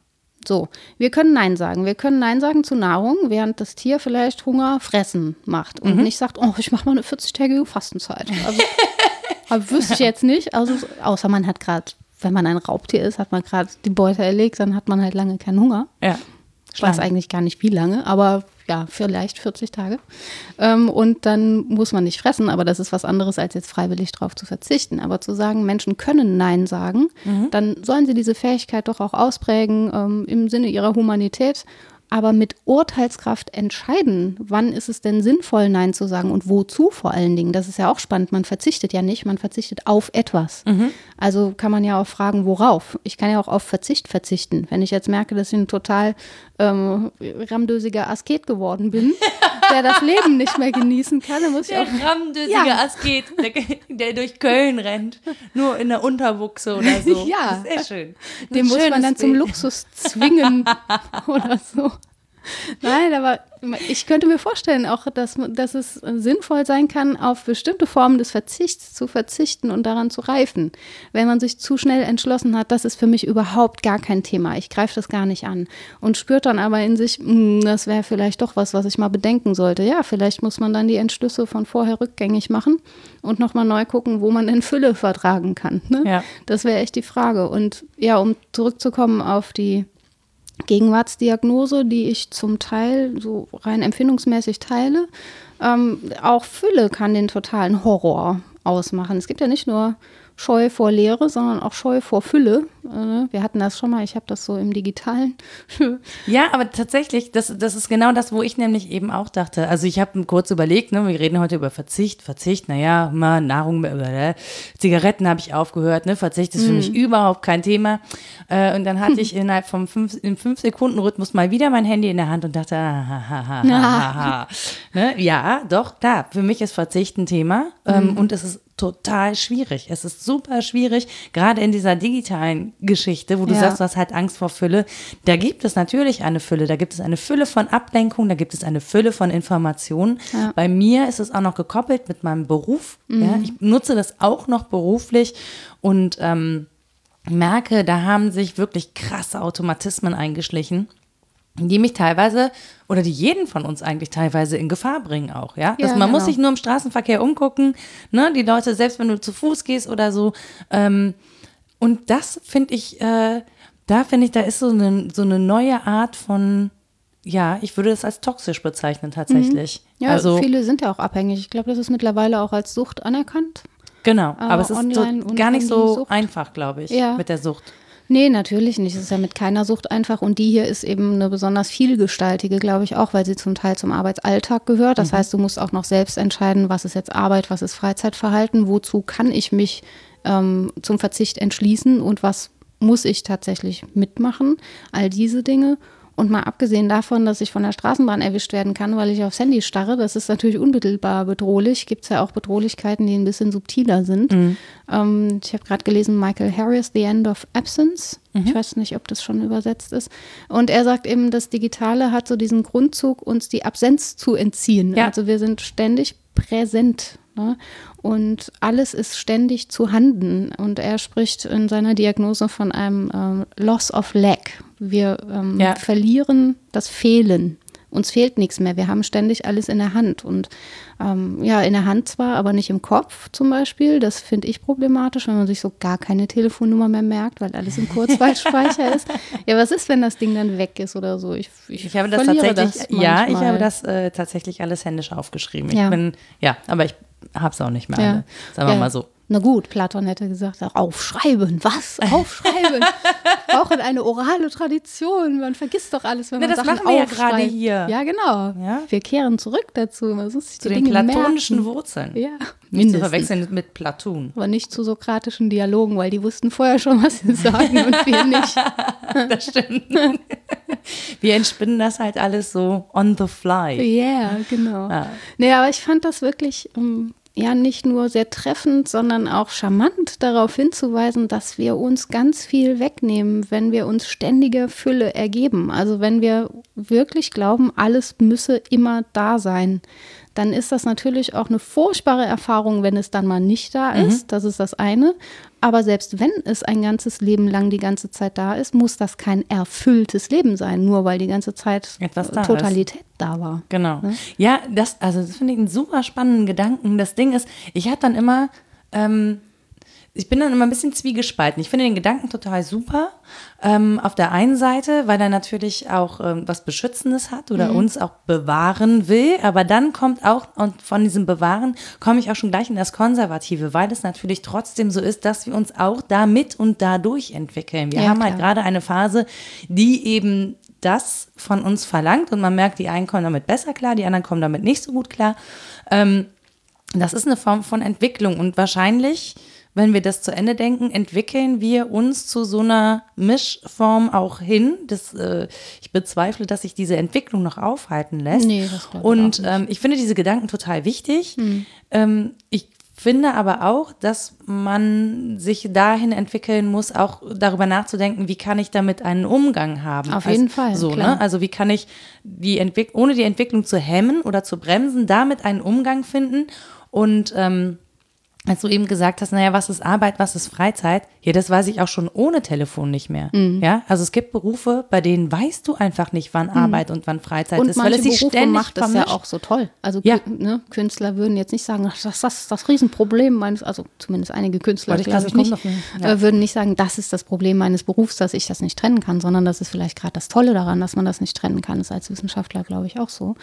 So, wir können Nein sagen. Wir können Nein sagen zu Nahrung, während das Tier vielleicht Hunger fressen macht und nicht sagt, oh, ich mache mal eine 40-tägige Fastenzeit. Also, aber wüsste ich jetzt nicht. Also, außer man hat gerade, wenn man ein Raubtier ist, hat man gerade die Beute erlegt, dann hat man halt lange keinen Hunger.
Ja.
Ich weiß eigentlich gar nicht, wie lange, aber ja, vielleicht 40 Tage. Ähm, und dann muss man nicht fressen, aber das ist was anderes, als jetzt freiwillig drauf zu verzichten. Aber zu sagen, Menschen können Nein sagen, dann sollen sie diese Fähigkeit doch auch ausprägen ähm, im Sinne ihrer Humanität. Aber mit Urteilskraft entscheiden, wann ist es denn sinnvoll, Nein zu sagen und wozu vor allen Dingen. Das ist ja auch spannend. Man verzichtet ja nicht, man verzichtet auf etwas. Also kann man ja auch fragen, worauf. Ich kann ja auch auf Verzicht verzichten. Wenn ich jetzt merke, dass ich ein total ähm, ramdösiger Asket geworden bin, der das Leben nicht mehr genießen kann, dann muss ich
Der
auch.
rammdüsige
Ja.
Asket, der, der durch Köln rennt, nur in der Unterbuchse oder so.
Ja.
Das ist sehr schön.
Den muss man dann zum
Bild.
Luxus zwingen oder so. Nein, aber ich könnte mir vorstellen auch, dass, dass es sinnvoll sein kann, auf bestimmte Formen des Verzichts zu verzichten und daran zu reifen. Wenn man sich zu schnell entschlossen hat, das ist für mich überhaupt gar kein Thema, ich greife das gar nicht an und spürt dann aber in sich, "Hm, das wäre vielleicht doch was, was ich mal bedenken sollte. Ja, vielleicht muss man dann die Entschlüsse von vorher rückgängig machen und nochmal neu gucken, wo man denn Fülle vertragen kann. Ne?
Ja.
Das wäre echt die Frage. Und ja, um zurückzukommen auf die Gegenwartsdiagnose, die ich zum Teil so rein empfindungsmäßig teile, ähm, auch Fülle kann den totalen Horror ausmachen. Es gibt ja nicht nur Scheu vor Leere, sondern auch Scheu vor Fülle. Äh, wir hatten das schon mal, ich habe das so im digitalen.
Ja, aber tatsächlich, das, das ist genau das, wo ich nämlich eben auch dachte. Also ich habe kurz überlegt, ne, wir reden heute über Verzicht, Verzicht, naja, mal Nahrung, äh, Zigaretten habe ich aufgehört, ne, Verzicht ist für mich überhaupt kein Thema. Äh, und dann hatte ich innerhalb vom fünf, im fünf Sekunden Rhythmus mal wieder mein Handy in der Hand und dachte, ah, ha, ha, ha, ha, ha. ne, ja, doch, klar, für mich ist Verzicht ein Thema ähm, und es ist total schwierig. Es ist super schwierig, gerade in dieser digitalen Geschichte, wo du
Ja.
sagst, du hast halt Angst vor Fülle. Da gibt es natürlich eine Fülle. Da gibt es eine Fülle von Ablenkung, da gibt es eine Fülle von Informationen.
Ja.
Bei mir ist es auch noch gekoppelt mit meinem Beruf.
Mhm.
Ja, ich nutze das auch noch beruflich und ähm, merke, da haben sich wirklich krasse Automatismen eingeschlichen die mich teilweise oder die jeden von uns eigentlich teilweise in Gefahr bringen auch, ja. Dass
Ja,
man muss
genau.
sich nur im Straßenverkehr umgucken, ne, die Leute, selbst wenn du zu Fuß gehst oder so. Ähm, und das finde ich, äh, da finde ich, da ist so eine, so eine neue Art von, ja, ich würde das als toxisch bezeichnen tatsächlich.
Mhm. Ja,
also,
viele sind ja auch abhängig. Ich glaube, das ist mittlerweile auch als Sucht anerkannt.
genau. Aber es ist so, gar nicht so einfach, glaube ich,
Ja.
mit der Sucht.
Nee, natürlich nicht. Es ist ja mit keiner Sucht einfach. Und die hier ist eben eine besonders vielgestaltige, glaube ich, auch, weil sie zum Teil zum Arbeitsalltag gehört. Das heißt, du musst auch noch selbst entscheiden, was ist jetzt Arbeit, was ist Freizeitverhalten, wozu kann ich mich ähm, zum Verzicht entschließen und was muss ich tatsächlich mitmachen. All diese Dinge. Und mal abgesehen davon, dass ich von der Straßenbahn erwischt werden kann, weil ich aufs Handy starre, das ist natürlich unmittelbar bedrohlich. Gibt es ja auch Bedrohlichkeiten, die ein bisschen subtiler sind. Mhm. Ähm, ich habe gerade gelesen, Michael Harris, The End of Absence. Mhm. Ich weiß nicht, ob das schon übersetzt ist. Und er sagt eben, das Digitale hat so diesen Grundzug, uns die Absenz zu entziehen. Ja. Also wir sind ständig präsent. Ne? Und alles ist ständig zu handen. Und er spricht in seiner Diagnose von einem ähm, Loss of Lack. Wir ähm, ja. verlieren das Fehlen. Uns fehlt nichts mehr. Wir haben ständig alles in der Hand. Und ähm, ja, in der Hand zwar, aber nicht im Kopf zum Beispiel. Das finde ich problematisch, wenn man sich so gar keine Telefonnummer mehr merkt, weil alles im Kurzweilspeicher ist. Ja, was ist, wenn das Ding dann weg ist oder so? Ich, ich,
ich habe das tatsächlich, das ja, ich habe das äh, tatsächlich alles händisch aufgeschrieben. Ich ja. bin, ja, aber ich habe es auch nicht mehr. Ja. Alle. Sagen wir ja. mal so.
Na gut, Platon hätte gesagt, aufschreiben, was? Aufschreiben. Brauchen eine orale Tradition. Man vergisst doch alles, wenn Na, man das Sachen machen wir aufschreibt. ja gerade hier. Ja, genau. Ja? Wir kehren zurück dazu. Man
muss sich zu den Dinge platonischen merken. Wurzeln. Ja. Nicht zu verwechseln mit Platon.
Aber nicht zu sokratischen Dialogen, weil die wussten vorher schon, was sie sagen und wir nicht.
das stimmt. Wir entspinnen das halt alles so on the fly.
Ja, yeah, genau. Ja. Nee, aber ich fand das wirklich um, ähm, ja nicht nur sehr treffend, sondern auch charmant darauf hinzuweisen, dass wir uns ganz viel wegnehmen, wenn wir uns ständige Fülle ergeben. Also wenn wir wirklich glauben, alles müsse immer da sein dann ist das natürlich auch eine furchtbare Erfahrung, wenn es dann mal nicht da mhm. ist. Mhm. Das ist das eine. Aber selbst wenn es ein ganzes Leben lang die ganze Zeit da ist, muss das kein erfülltes Leben sein, nur weil die ganze Zeit Etwas da Totalität ist. da war.
Genau. Ne? Ja, das, also das finde ich einen super spannenden Gedanken. Das Ding ist, ich habe dann immer ähm, ich bin dann immer ein bisschen zwiegespalten. Ich finde den Gedanken total super. Ähm, auf der einen Seite, weil er natürlich auch ähm, was Beschützendes hat oder mhm. uns auch bewahren will. Aber dann kommt auch, und von diesem Bewahren komme ich auch schon gleich in das Konservative, weil es natürlich trotzdem so ist, dass wir uns auch damit und dadurch entwickeln. Wir ja, haben halt gerade eine Phase, die eben das von uns verlangt und man merkt, die einen kommen damit besser klar, die anderen kommen damit nicht so gut klar. Ähm, das ist eine Form von Entwicklung und wahrscheinlich wenn wir das zu Ende denken, entwickeln wir uns zu so einer Mischform auch hin. Das, äh, ich bezweifle, dass sich diese Entwicklung noch aufhalten lässt. Nee, das Und ich, ähm, ich finde diese Gedanken total wichtig. Hm. Ähm, ich finde aber auch, dass man sich dahin entwickeln muss, auch darüber nachzudenken, wie kann ich damit einen Umgang haben.
Auf jeden also, Fall.
So, ne? Also wie kann ich die Entwick ohne die Entwicklung zu hemmen oder zu bremsen, damit einen Umgang finden und ähm, als du eben gesagt hast, naja, was ist Arbeit, was ist Freizeit? Ja, das weiß ich auch schon ohne Telefon nicht mehr. Mhm. Ja, also es gibt Berufe, bei denen weißt du einfach nicht, wann mhm. Arbeit und wann Freizeit
und
ist,
weil es sich Berufe ständig macht das ja auch so toll. Also ja. ne, Künstler würden jetzt nicht sagen, das, das ist das Riesenproblem meines, also zumindest einige Künstler, ich glaube ich nicht, ja. äh, würden nicht sagen, das ist das Problem meines Berufs, dass ich das nicht trennen kann, sondern das ist vielleicht gerade das Tolle daran, dass man das nicht trennen kann. Das ist als Wissenschaftler, glaube ich, auch so.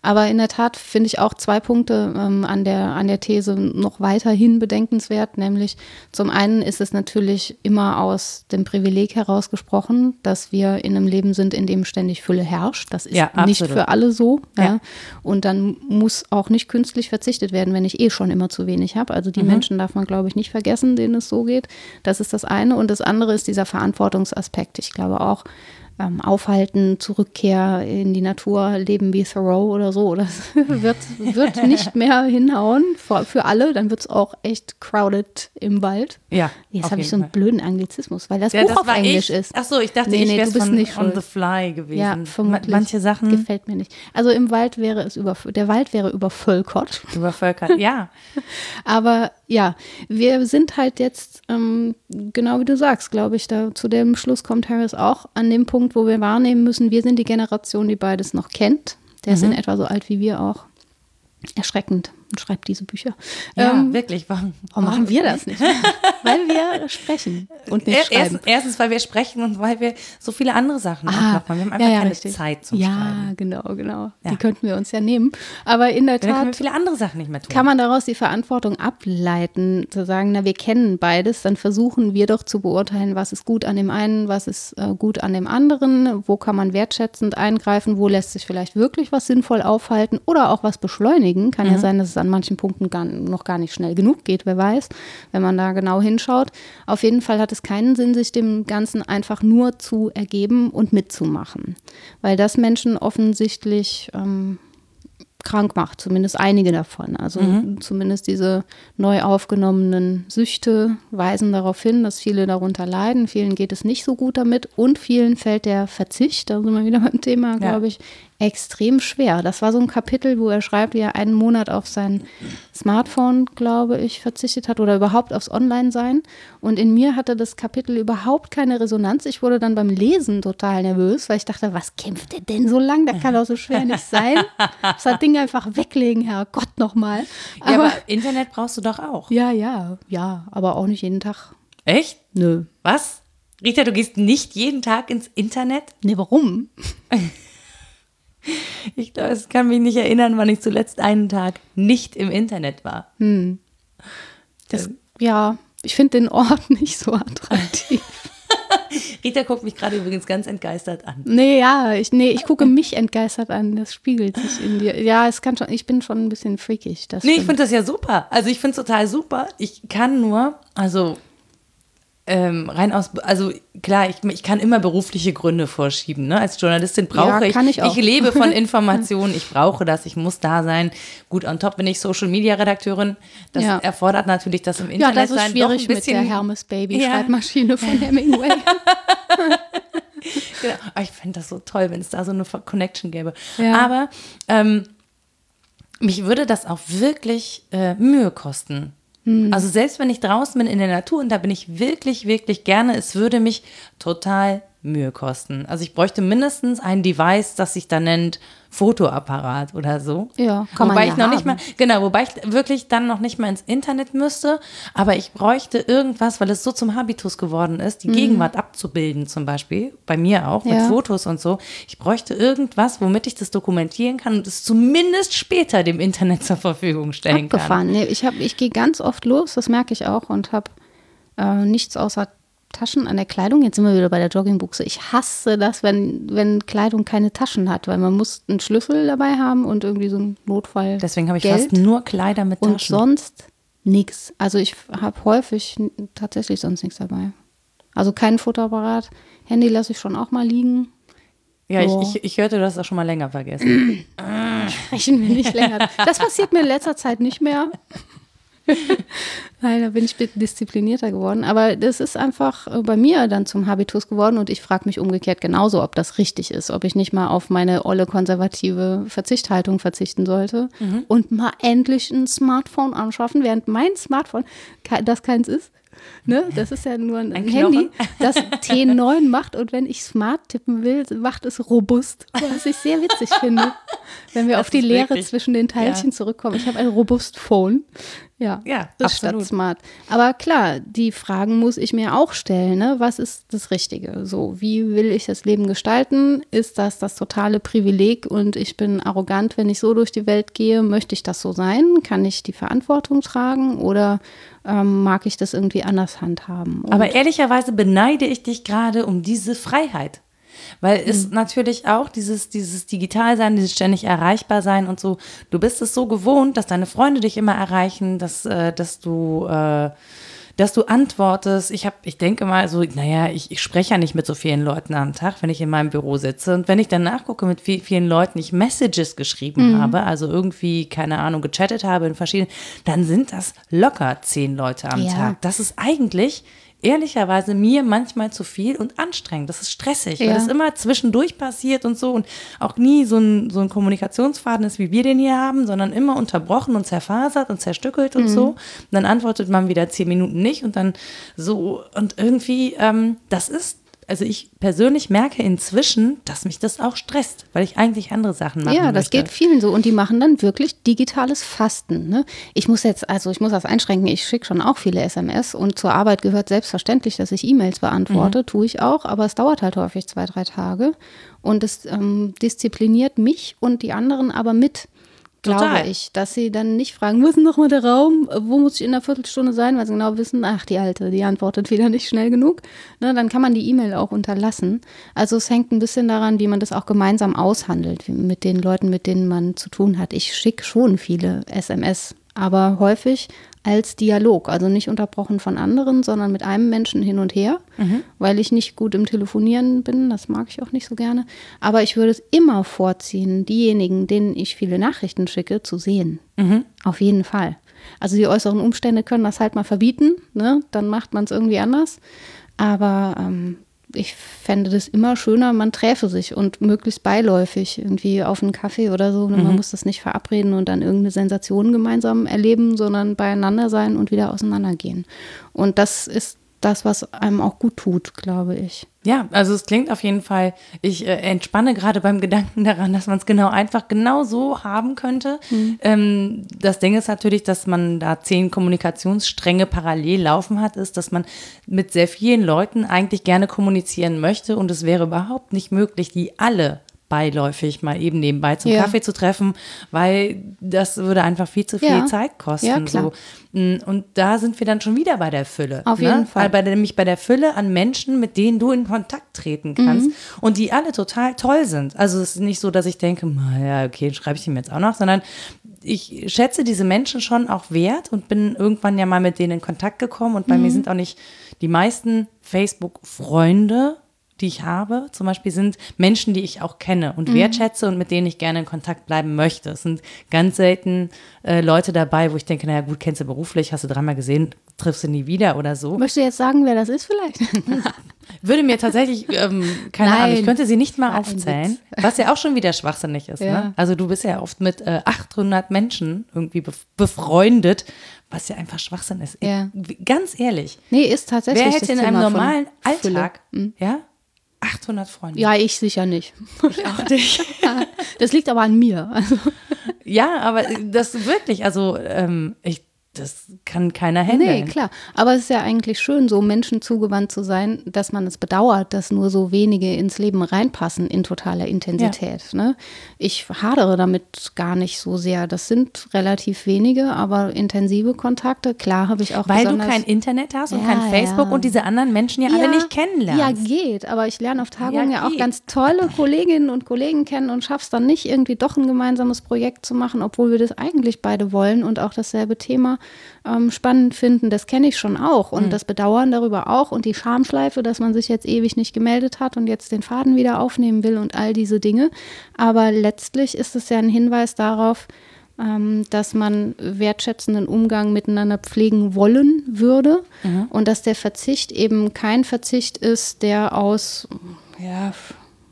Aber in der Tat finde ich auch zwei Punkte ähm, an, der, an der These noch weiterhin bedenkenswert, nämlich zum einen ist es natürlich immer aus dem Privileg herausgesprochen, dass wir in einem Leben sind, in dem ständig Fülle herrscht. Das ist ja, nicht für alle so. Ja. ja. Und dann muss auch nicht künstlich verzichtet werden, wenn ich eh schon immer zu wenig habe. Also die mhm. Menschen darf man, glaube ich, nicht vergessen, denen es so geht. Das ist das eine. Und das andere ist dieser Verantwortungsaspekt. Ich glaube auch, ähm, aufhalten, Zurückkehr in die Natur, leben wie Thoreau oder so. Das wird, wird nicht mehr hinhauen für, für alle. Dann wird es auch echt crowded im Wald. Ja. Jetzt habe ich so einen Fall. blöden Anglizismus, weil das ja, Buch das auf Englisch
ich.
ist.
Ach so, ich dachte, nee, nee, ich wäre nicht on the fly gewesen. Ja,
vermutlich. Manche Sachen gefällt mir nicht. Also im Wald wäre es über der Wald wäre übervölkert.
Übervölkert, ja.
Aber ja, wir sind halt jetzt ähm, genau wie du sagst, glaube ich, da zu dem Schluss kommt Harris auch an dem Punkt, wo wir wahrnehmen müssen, wir sind die Generation, die beides noch kennt. Der mhm. ist in etwa so alt wie wir auch. Erschreckend und schreibt diese Bücher.
Ja, ähm, wirklich. Warum,
warum, machen wir das nicht? weil wir sprechen und nicht schreiben.
Erstens, weil wir sprechen und weil wir so viele andere Sachen ah, machen. Wir haben einfach ja, ja, keine richtig. Zeit zum
ja,
Schreiben.
Ja, genau, genau. Die könnten wir uns ja nehmen. Aber in der Tat.
Können viele andere Sachen nicht mehr tun.
Kann man daraus die Verantwortung ableiten, zu sagen, na, wir kennen beides, dann versuchen wir doch zu beurteilen, was ist gut an dem einen, was ist äh, gut an dem anderen, wo kann man wertschätzend eingreifen, wo lässt sich vielleicht wirklich was sinnvoll aufhalten oder auch was beschleunigen. Kann mhm. ja sein, dass es an manchen Punkten gar, noch gar nicht schnell genug geht, wer weiß, wenn man da genau hinschaut. Auf jeden Fall hat es keinen Sinn, sich dem Ganzen einfach nur zu ergeben und mitzumachen, weil das Menschen offensichtlich ähm, krank macht, zumindest einige davon. Also mhm. zumindest diese neu aufgenommenen Süchte weisen darauf hin, dass viele darunter leiden. Vielen geht es nicht so gut damit und vielen fällt der Verzicht, da sind wir wieder beim Thema, ja. glaube ich, extrem schwer. Das war so ein Kapitel, wo er schreibt, wie er einen Monat auf sein Smartphone, glaube ich, verzichtet hat oder überhaupt aufs Online-Sein. Und in mir hatte das Kapitel überhaupt keine Resonanz. Ich wurde dann beim Lesen total nervös, weil ich dachte, was kämpft er denn so lang? Das kann doch so schwer nicht sein. Das Ding einfach weglegen, Herr Gott nochmal.
Ja, aber Internet brauchst du doch auch.
Ja, ja, ja, aber auch nicht jeden Tag.
Echt?
Nö.
Was? Rita, du gehst nicht jeden Tag ins Internet?
Nee, warum?
Ich glaube, es kann mich nicht erinnern, wann ich zuletzt einen Tag nicht im Internet war. Hm.
Das, ähm. Ja, ich finde den Ort nicht so attraktiv.
Rita guckt mich gerade übrigens ganz entgeistert an.
Nee, ja, ich, nee, ich gucke mich entgeistert an. Das spiegelt sich in dir. Ja, es kann schon, ich bin schon ein bisschen freakig.
nee, ich finde das ja super. Also ich finde es total super. Ich kann nur, also ähm, rein aus, also klar, ich, ich kann immer berufliche Gründe vorschieben. Ne? Als Journalistin brauche ja, ich, ich, ich, lebe von Informationen, ich brauche das, ich muss da sein. Gut, on top bin ich Social Media Redakteurin. Das ja. erfordert natürlich, dass im Internet
ja, das ist sein schwierig ein bisschen, mit der Hermes Baby ja. Schreibmaschine von Hemingway.
genau. Oh, ich fände das so toll, wenn es da so eine Connection gäbe. Aber ähm, mich würde das auch wirklich äh, Mühe kosten hm. Also selbst wenn ich draußen bin in der Natur und da bin ich wirklich, wirklich gerne, es würde mich total Mühe kosten. Also ich bräuchte mindestens ein Device, das sich da nennt Fotoapparat oder so.
Ja,
kann wobei man ja ich noch haben. nicht mal, genau, wobei ich wirklich dann noch nicht mal ins Internet müsste, aber ich bräuchte irgendwas, weil es so zum Habitus geworden ist, die mhm. Gegenwart abzubilden zum Beispiel, bei mir auch, mit ja. Fotos und so. Ich bräuchte irgendwas, womit ich das dokumentieren kann und es zumindest später dem Internet zur Verfügung stellen
Abgefahren.
kann.
Nee, ich, ich gehe ganz oft los, das merke ich auch und habe äh, nichts außer Taschen an der Kleidung. Jetzt sind wir wieder bei der Joggingbuchse. Ich hasse das, wenn, wenn Kleidung keine Taschen hat, weil man muss einen Schlüssel dabei haben und irgendwie so einen Notfall.
Deswegen habe ich Geld. fast nur Kleider mit Taschen.
Und sonst nichts. Also ich habe häufig tatsächlich sonst nichts dabei. Also kein Fotoapparat. Handy lasse ich schon auch mal liegen.
Ja, ich, ich, ich hörte, du hast das schon mal länger vergessen.
Sprechen wir nicht länger. Das passiert mir in letzter Zeit nicht mehr. Nein, da bin ich disziplinierter geworden. Aber das ist einfach äh, bei mir dann zum Habitus geworden und ich frage mich umgekehrt genauso, ob das richtig ist, ob ich nicht mal auf meine olle konservative Verzichthaltung verzichten sollte mhm. und mal endlich ein Smartphone anschaffen, während mein Smartphone das keins ist. Ne? Das ist ja nur ein, ein Handy, das T9 macht und wenn ich smart tippen will, macht es robust, was ich sehr witzig finde. Wenn wir das auf die Leere zwischen den Teilchen ja. zurückkommen. Ich habe ein robust Phone. Ja,
ja
statt smart. Aber klar, die Fragen muss ich mir auch stellen. Ne? Was ist das Richtige? So, wie will ich das Leben gestalten? Ist das das totale Privileg und ich bin arrogant, wenn ich so durch die Welt gehe? Möchte ich das so sein? Kann ich die Verantwortung tragen oder ähm, mag ich das irgendwie anders handhaben?
Und Aber ehrlicherweise beneide ich dich gerade um diese Freiheit. Weil es mhm. natürlich auch dieses, dieses Digitalsein, dieses ständig erreichbar sein und so, du bist es so gewohnt, dass deine Freunde dich immer erreichen, dass, äh, dass du äh, dass du antwortest. Ich habe, ich denke mal so, naja, ich, ich spreche ja nicht mit so vielen Leuten am Tag, wenn ich in meinem Büro sitze. Und wenn ich dann nachgucke, mit wie vielen Leuten ich Messages geschrieben mhm. habe, also irgendwie, keine Ahnung, gechattet habe in verschiedenen, dann sind das locker zehn Leute am ja. Tag. Das ist eigentlich ehrlicherweise mir manchmal zu viel und anstrengend. Das ist stressig, ja. weil das immer zwischendurch passiert und so und auch nie so ein, so ein Kommunikationsfaden ist, wie wir den hier haben, sondern immer unterbrochen und zerfasert und zerstückelt und mhm. so. Und dann antwortet man wieder zehn Minuten nicht und dann so und irgendwie, ähm, das ist also ich persönlich merke inzwischen, dass mich das auch stresst, weil ich eigentlich andere Sachen mache.
Ja, das
möchte.
geht vielen so und die machen dann wirklich digitales Fasten. Ne? Ich muss jetzt, also ich muss das einschränken, ich schicke schon auch viele SMS und zur Arbeit gehört selbstverständlich, dass ich E-Mails beantworte, mhm. tue ich auch, aber es dauert halt häufig zwei, drei Tage und es ähm, diszipliniert mich und die anderen aber mit glaube Total. ich, dass sie dann nicht fragen, wo ist denn nochmal der Raum, wo muss ich in einer Viertelstunde sein, weil sie genau wissen, ach, die Alte, die antwortet wieder nicht schnell genug. Ne, dann kann man die E-Mail auch unterlassen. Also es hängt ein bisschen daran, wie man das auch gemeinsam aushandelt, mit den Leuten, mit denen man zu tun hat. Ich schicke schon viele SMS aber häufig als Dialog, also nicht unterbrochen von anderen, sondern mit einem Menschen hin und her, mhm. weil ich nicht gut im Telefonieren bin, das mag ich auch nicht so gerne. Aber ich würde es immer vorziehen, diejenigen, denen ich viele Nachrichten schicke, zu sehen. Mhm. Auf jeden Fall. Also die äußeren Umstände können das halt mal verbieten, ne? dann macht man es irgendwie anders. Aber ähm, ich fände das immer schöner, man träfe sich und möglichst beiläufig irgendwie auf einen Kaffee oder so. Mhm. Man muss das nicht verabreden und dann irgendeine Sensation gemeinsam erleben, sondern beieinander sein und wieder auseinandergehen. Und das ist das, was einem auch gut tut, glaube ich.
Ja, also es klingt auf jeden Fall, ich äh, entspanne gerade beim Gedanken daran, dass man es genau einfach genau so haben könnte. Mhm. Ähm, das Ding ist natürlich, dass man da zehn Kommunikationsstränge parallel laufen hat, ist, dass man mit sehr vielen Leuten eigentlich gerne kommunizieren möchte und es wäre überhaupt nicht möglich, die alle beiläufig mal eben nebenbei zum ja. Kaffee zu treffen, weil das würde einfach viel zu viel ja. Zeit kosten. Ja, so. Mm, und da sind wir dann schon wieder bei der Fülle.
Auf ne? jeden Fall.
Bei, nämlich bei der Fülle an Menschen, mit denen du in Kontakt treten kannst mhm. und die alle total toll sind. Also es ist nicht so, dass ich denke, ja, okay, schreibe ich ihm jetzt auch noch, sondern ich schätze diese Menschen schon auch wert und bin irgendwann ja mal mit denen in Kontakt gekommen und bei mhm. mir sind auch nicht die meisten Facebook-Freunde die ich habe, zum Beispiel sind Menschen, die ich auch kenne und mhm. wertschätze und mit denen ich gerne in Kontakt bleiben möchte. Es sind ganz selten äh, Leute dabei, wo ich denke, naja gut, kennst du beruflich, hast du dreimal gesehen, triffst du nie wieder oder so.
Möchtest du jetzt sagen, wer das ist vielleicht?
Würde mir tatsächlich, ähm, keine Nein. Ahnung, ich könnte sie nicht mal aufzählen, was ja auch schon wieder schwachsinnig ist. Ne? Ja. Ne? Also du bist ja oft mit äh, 800 Menschen irgendwie befreundet, was ja einfach Schwachsinn ist.
Ja.
Ganz ehrlich.
Nee, ist tatsächlich.
Wer hätte in einem normalen Alltag, mhm. ja, 800 Freunde.
Ja, ich sicher nicht. Ich auch nicht. das liegt aber an mir. Also.
Ja, aber das wirklich, also ähm, ich das kann keiner handeln.
Nee, klar. Aber es ist ja eigentlich schön, so Menschen zugewandt zu sein, dass man es bedauert, dass nur so wenige ins Leben reinpassen in totaler Intensität. Ja. Ne? Ich hadere damit gar nicht so sehr. Das sind relativ wenige, aber intensive Kontakte. Klar habe ich auch
Weil du kein Internet hast und ja, kein Facebook ja. und diese anderen Menschen ja, alle nicht kennenlernst.
Ja, geht. Aber ich lerne auf Tagungen ja, auch ganz tolle Kolleginnen und Kollegen kennen und schaff's dann nicht, irgendwie doch ein gemeinsames Projekt zu machen, obwohl wir das eigentlich beide wollen und auch dasselbe Thema ähm, spannend finden, das kenne ich schon auch. Und mhm. das Bedauern darüber auch und die Schamschleife, dass man sich jetzt ewig nicht gemeldet hat und jetzt den Faden wieder aufnehmen will und all diese Dinge. Aber letztlich ist es ja ein Hinweis darauf, ähm, dass man wertschätzenden Umgang miteinander pflegen wollen würde mhm. und dass der Verzicht eben kein Verzicht ist, der aus ja,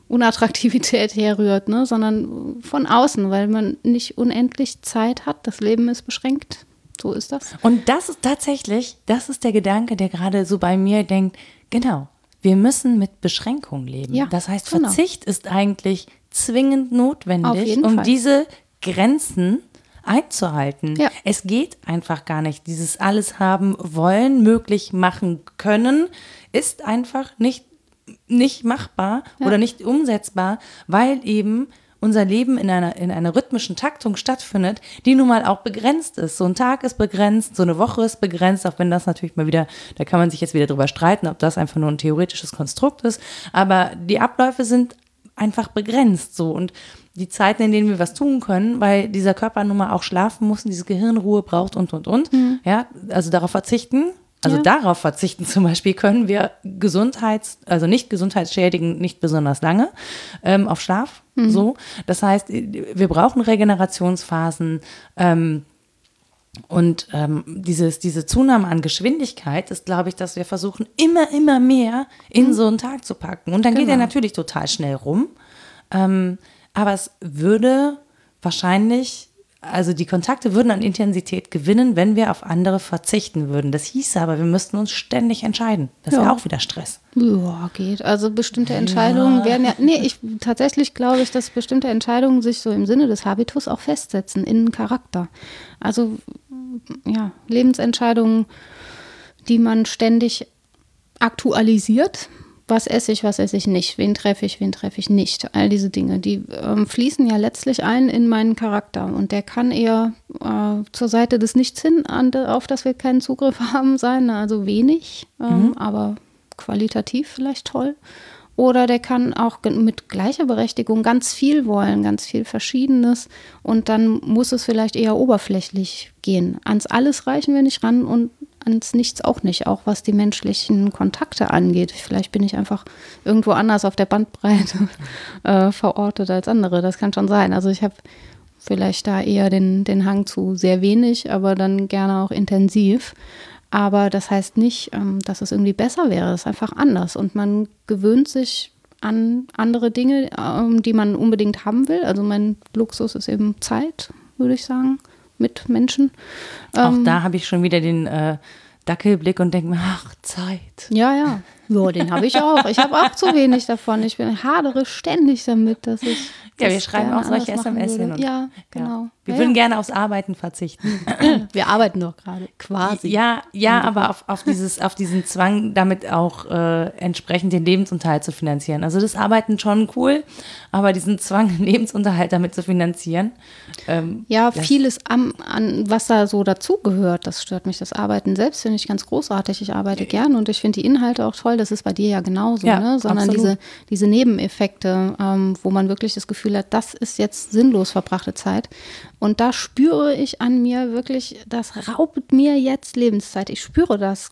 Unattraktivität herrührt, ne, sondern von außen, weil man nicht unendlich Zeit hat. Das Leben ist beschränkt. So ist das.
Und das ist tatsächlich, das ist der Gedanke, der gerade so bei mir denkt, genau, wir müssen mit Beschränkung leben. Ja, das heißt, genau. Verzicht ist eigentlich zwingend notwendig, um Fall. diese Grenzen einzuhalten. Ja. Es geht einfach gar nicht. Dieses alles haben wollen, möglich machen können, ist einfach nicht, nicht machbar ja. oder nicht umsetzbar, weil eben unser Leben in einer, in einer rhythmischen Taktung stattfindet, die nun mal auch begrenzt ist. So ein Tag ist begrenzt, so eine Woche ist begrenzt, auch wenn das natürlich mal wieder, da kann man sich jetzt wieder drüber streiten, ob das einfach nur ein theoretisches Konstrukt ist. Aber die Abläufe sind einfach begrenzt so und die Zeiten, in denen wir was tun können, weil dieser Körper nun mal auch schlafen muss und diese Gehirnruhe braucht und und und. Mhm. Ja, also darauf verzichten also ja. darauf verzichten zum Beispiel können wir Gesundheits-, also nicht gesundheitsschädigend, nicht besonders lange ähm, auf Schlaf. Mhm. So. Das heißt, wir brauchen Regenerationsphasen. Ähm, und ähm, dieses, diese Zunahme an Geschwindigkeit ist, glaube ich, dass wir versuchen, immer, immer mehr in mhm. so einen Tag zu packen. Und dann genau. geht er natürlich total schnell rum. Ähm, aber es würde wahrscheinlich also die Kontakte würden an Intensität gewinnen, wenn wir auf andere verzichten würden. Das hieße aber, wir müssten uns ständig entscheiden. Das ja. wäre auch wieder Stress.
Ja, geht. Also bestimmte Entscheidungen ja. werden ja, nee, ich tatsächlich glaube ich, dass bestimmte Entscheidungen sich so im Sinne des Habitus auch festsetzen in Charakter. Also ja, Lebensentscheidungen, die man ständig aktualisiert, was esse ich, was esse ich nicht, wen treffe ich, wen treffe ich nicht. All diese Dinge, die ähm, fließen ja letztlich ein in meinen Charakter und der kann eher äh, zur Seite des Nichts hin, an, auf das wir keinen Zugriff haben, sein, also wenig, ähm, mhm. aber qualitativ vielleicht toll. Oder der kann auch mit gleicher Berechtigung ganz viel wollen, ganz viel Verschiedenes. Und dann muss es vielleicht eher oberflächlich gehen. Ans Alles reichen wir nicht ran und ans Nichts auch nicht, auch was die menschlichen Kontakte angeht. Vielleicht bin ich einfach irgendwo anders auf der Bandbreite äh, verortet als andere. Das kann schon sein. Also ich habe vielleicht da eher den, den Hang zu sehr wenig, aber dann gerne auch intensiv. Aber das heißt nicht, ähm, dass es irgendwie besser wäre. Es ist einfach anders. Und man gewöhnt sich an andere Dinge, ähm, die man unbedingt haben will. Also mein Luxus ist eben Zeit, würde ich sagen, mit Menschen.
Auch ähm, da habe ich schon wieder den äh, Dackelblick und denke mir, ach, Zeit.
Ja, ja. Ja, den habe ich auch. Ich habe auch zu wenig davon. Ich bin hadere ständig damit, dass ich.
Ja, wir schreiben auch solche SMS hin.
Ja, genau. Ja.
Wir
ja,
würden ja. gerne aufs Arbeiten verzichten.
Wir arbeiten doch gerade, quasi.
Ja, ja, aber auf, auf, dieses, auf diesen Zwang, damit auch äh, entsprechend den Lebensunterhalt zu finanzieren. Also das Arbeiten schon cool, aber diesen Zwang, den Lebensunterhalt damit zu finanzieren.
Ähm, ja, vieles am, an, was da so dazugehört, das stört mich. Das Arbeiten selbst finde ich ganz großartig. Ich arbeite gern und ich finde die Inhalte auch toll. Das ist bei dir ja genauso, ne? sondern diese, diese Nebeneffekte, ähm, wo man wirklich das Gefühl hat, das ist jetzt sinnlos verbrachte Zeit. Und da spüre ich an mir wirklich, das raubt mir jetzt Lebenszeit. Ich spüre das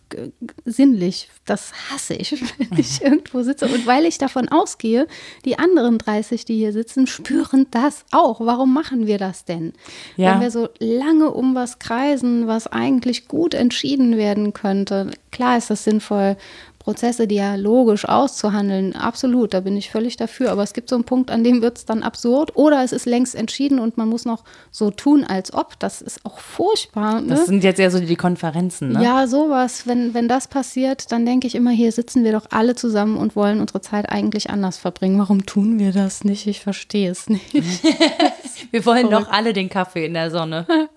sinnlich. Das hasse ich, wenn ich irgendwo sitze. Und weil ich davon ausgehe, die anderen 30, die hier sitzen, spüren das auch. Warum machen wir das denn? Ja. Wenn wir so lange um was kreisen, was eigentlich gut entschieden werden könnte. Klar ist das sinnvoll, Prozesse dialogisch auszuhandeln, absolut, da bin ich völlig dafür. Aber es gibt so einen Punkt, an dem wird es dann absurd oder es ist längst entschieden und man muss noch so tun, als ob. Das ist auch furchtbar.
Ne? Das sind jetzt eher so die Konferenzen, ne?
Ja, sowas. Wenn, wenn das passiert, dann denke ich immer, hier sitzen wir doch alle zusammen und wollen unsere Zeit eigentlich anders verbringen. Warum tun wir das nicht? Ich verstehe es nicht.
wir wollen doch alle den Kaffee in der Sonne.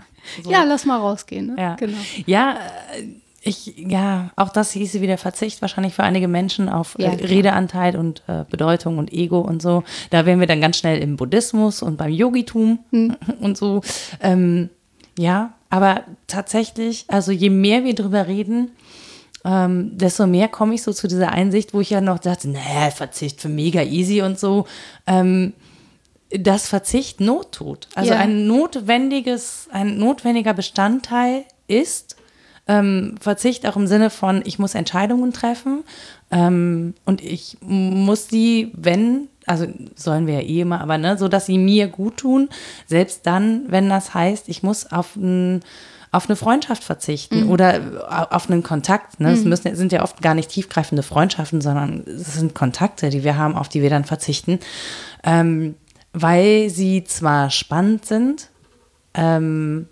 So. Ja, lass mal rausgehen.
Ne? Ja, genau. ja äh, ich, ja, auch das hieße wieder Verzicht wahrscheinlich für einige Menschen auf äh, ja, Redeanteil und äh, Bedeutung und Ego und so. Da wären wir dann ganz schnell im Buddhismus und beim Yogitum hm. und so. Ähm, ja, aber tatsächlich, also je mehr wir drüber reden, ähm, desto mehr komme ich so zu dieser Einsicht, wo ich ja noch dachte, naja, Verzicht für mega easy und so. Ähm, dass Verzicht Not tut. Also ja. ein notwendiges, ein notwendiger Bestandteil ist, ähm, Verzicht auch im Sinne von, ich muss Entscheidungen treffen ähm, und ich muss die, wenn, also sollen wir ja eh immer, aber ne, so dass sie mir gut tun, selbst dann, wenn das heißt, ich muss auf ein auf eine Freundschaft verzichten mhm. oder auf einen Kontakt. Ne? Es mhm. müssen, sind ja oft gar nicht tiefgreifende Freundschaften, sondern es sind Kontakte, die wir haben, auf die wir dann verzichten, ähm, weil sie zwar spannend sind, ähm,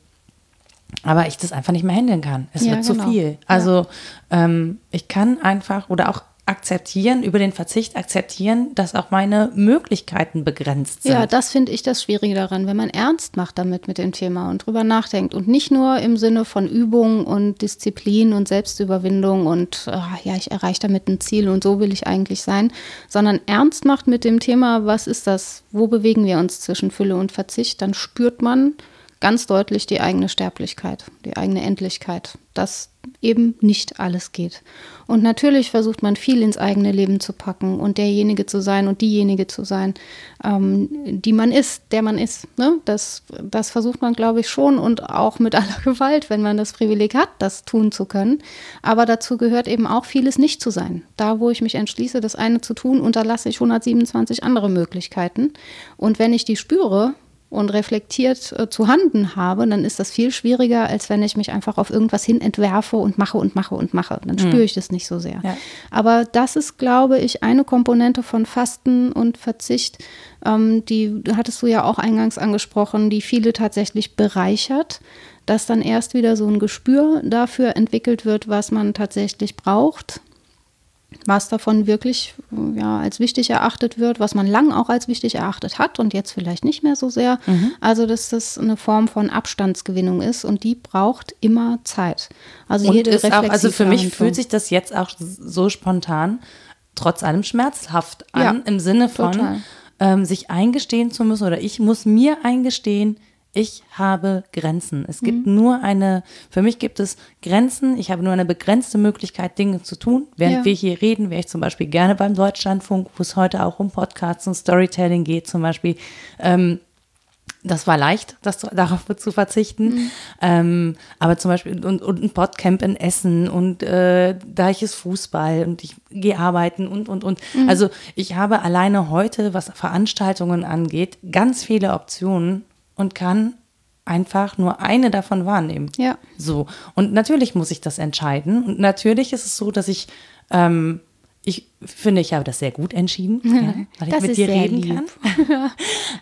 aber ich das einfach nicht mehr handeln kann. Es ja, wird genau. zu viel. Also ja. ähm, ich kann einfach oder auch akzeptieren, über den Verzicht akzeptieren, dass auch meine Möglichkeiten begrenzt sind.
Ja, das finde ich das Schwierige daran, wenn man ernst macht damit mit dem Thema und drüber nachdenkt und nicht nur im Sinne von Übung und Disziplin und Selbstüberwindung und ach, ja, ich erreiche damit ein Ziel und so will ich eigentlich sein, sondern ernst macht mit dem Thema, was ist das, wo bewegen wir uns zwischen Fülle und Verzicht, dann spürt man, ganz deutlich die eigene Sterblichkeit, die eigene Endlichkeit, dass eben nicht alles geht. Und natürlich versucht man viel ins eigene Leben zu packen und derjenige zu sein und diejenige zu sein, ähm, die man ist, der man ist. Ne? Das, das versucht man, glaube ich, schon und auch mit aller Gewalt, wenn man das Privileg hat, das tun zu können. Aber dazu gehört eben auch vieles nicht zu sein. Da, wo ich mich entschließe, das eine zu tun, unterlasse ich 127 andere Möglichkeiten. Und wenn ich die spüre, und reflektiert äh, zu handeln habe, dann ist das viel schwieriger, als wenn ich mich einfach auf irgendwas hin entwerfe und mache und mache und mache. Dann spüre mhm. ich das nicht so sehr. Ja. Aber das ist, glaube ich, eine Komponente von Fasten und Verzicht, ähm, die hattest du ja auch eingangs angesprochen, die viele tatsächlich bereichert dass dann erst wieder so ein Gespür dafür entwickelt wird, was man tatsächlich braucht, was davon wirklich ja, als wichtig erachtet wird, was man lang auch als wichtig erachtet hat und jetzt vielleicht nicht mehr so sehr. Mhm. Also, dass das eine Form von Abstandsgewinnung ist und die braucht immer Zeit. Also,
und jede ist auch, also für mich fühlt sich das jetzt auch so spontan, trotz allem schmerzhaft an, ja, im Sinne von ähm, sich eingestehen zu müssen oder ich muss mir eingestehen, ich habe Grenzen. Es gibt mhm. nur eine, für mich gibt es Grenzen. Ich habe nur eine begrenzte Möglichkeit, Dinge zu tun. Während ja. wir hier reden, wäre ich zum Beispiel gerne beim Deutschlandfunk, wo es heute auch um Podcasts und Storytelling geht, zum Beispiel. Ähm, das war leicht, das darauf zu verzichten. Mhm. Ähm, aber zum Beispiel und, und ein Podcamp in Essen und äh, da ich es Fußball und ich gehe arbeiten und und und. Mhm. Also ich habe alleine heute, was Veranstaltungen angeht, ganz viele Optionen und kann einfach nur eine davon wahrnehmen.
Ja.
So. Und natürlich muss ich das entscheiden. Und natürlich ist es so, dass ich ähm, ich finde, ich habe das sehr gut entschieden, ja, weil
das
ich mit dir reden
lieb. kann.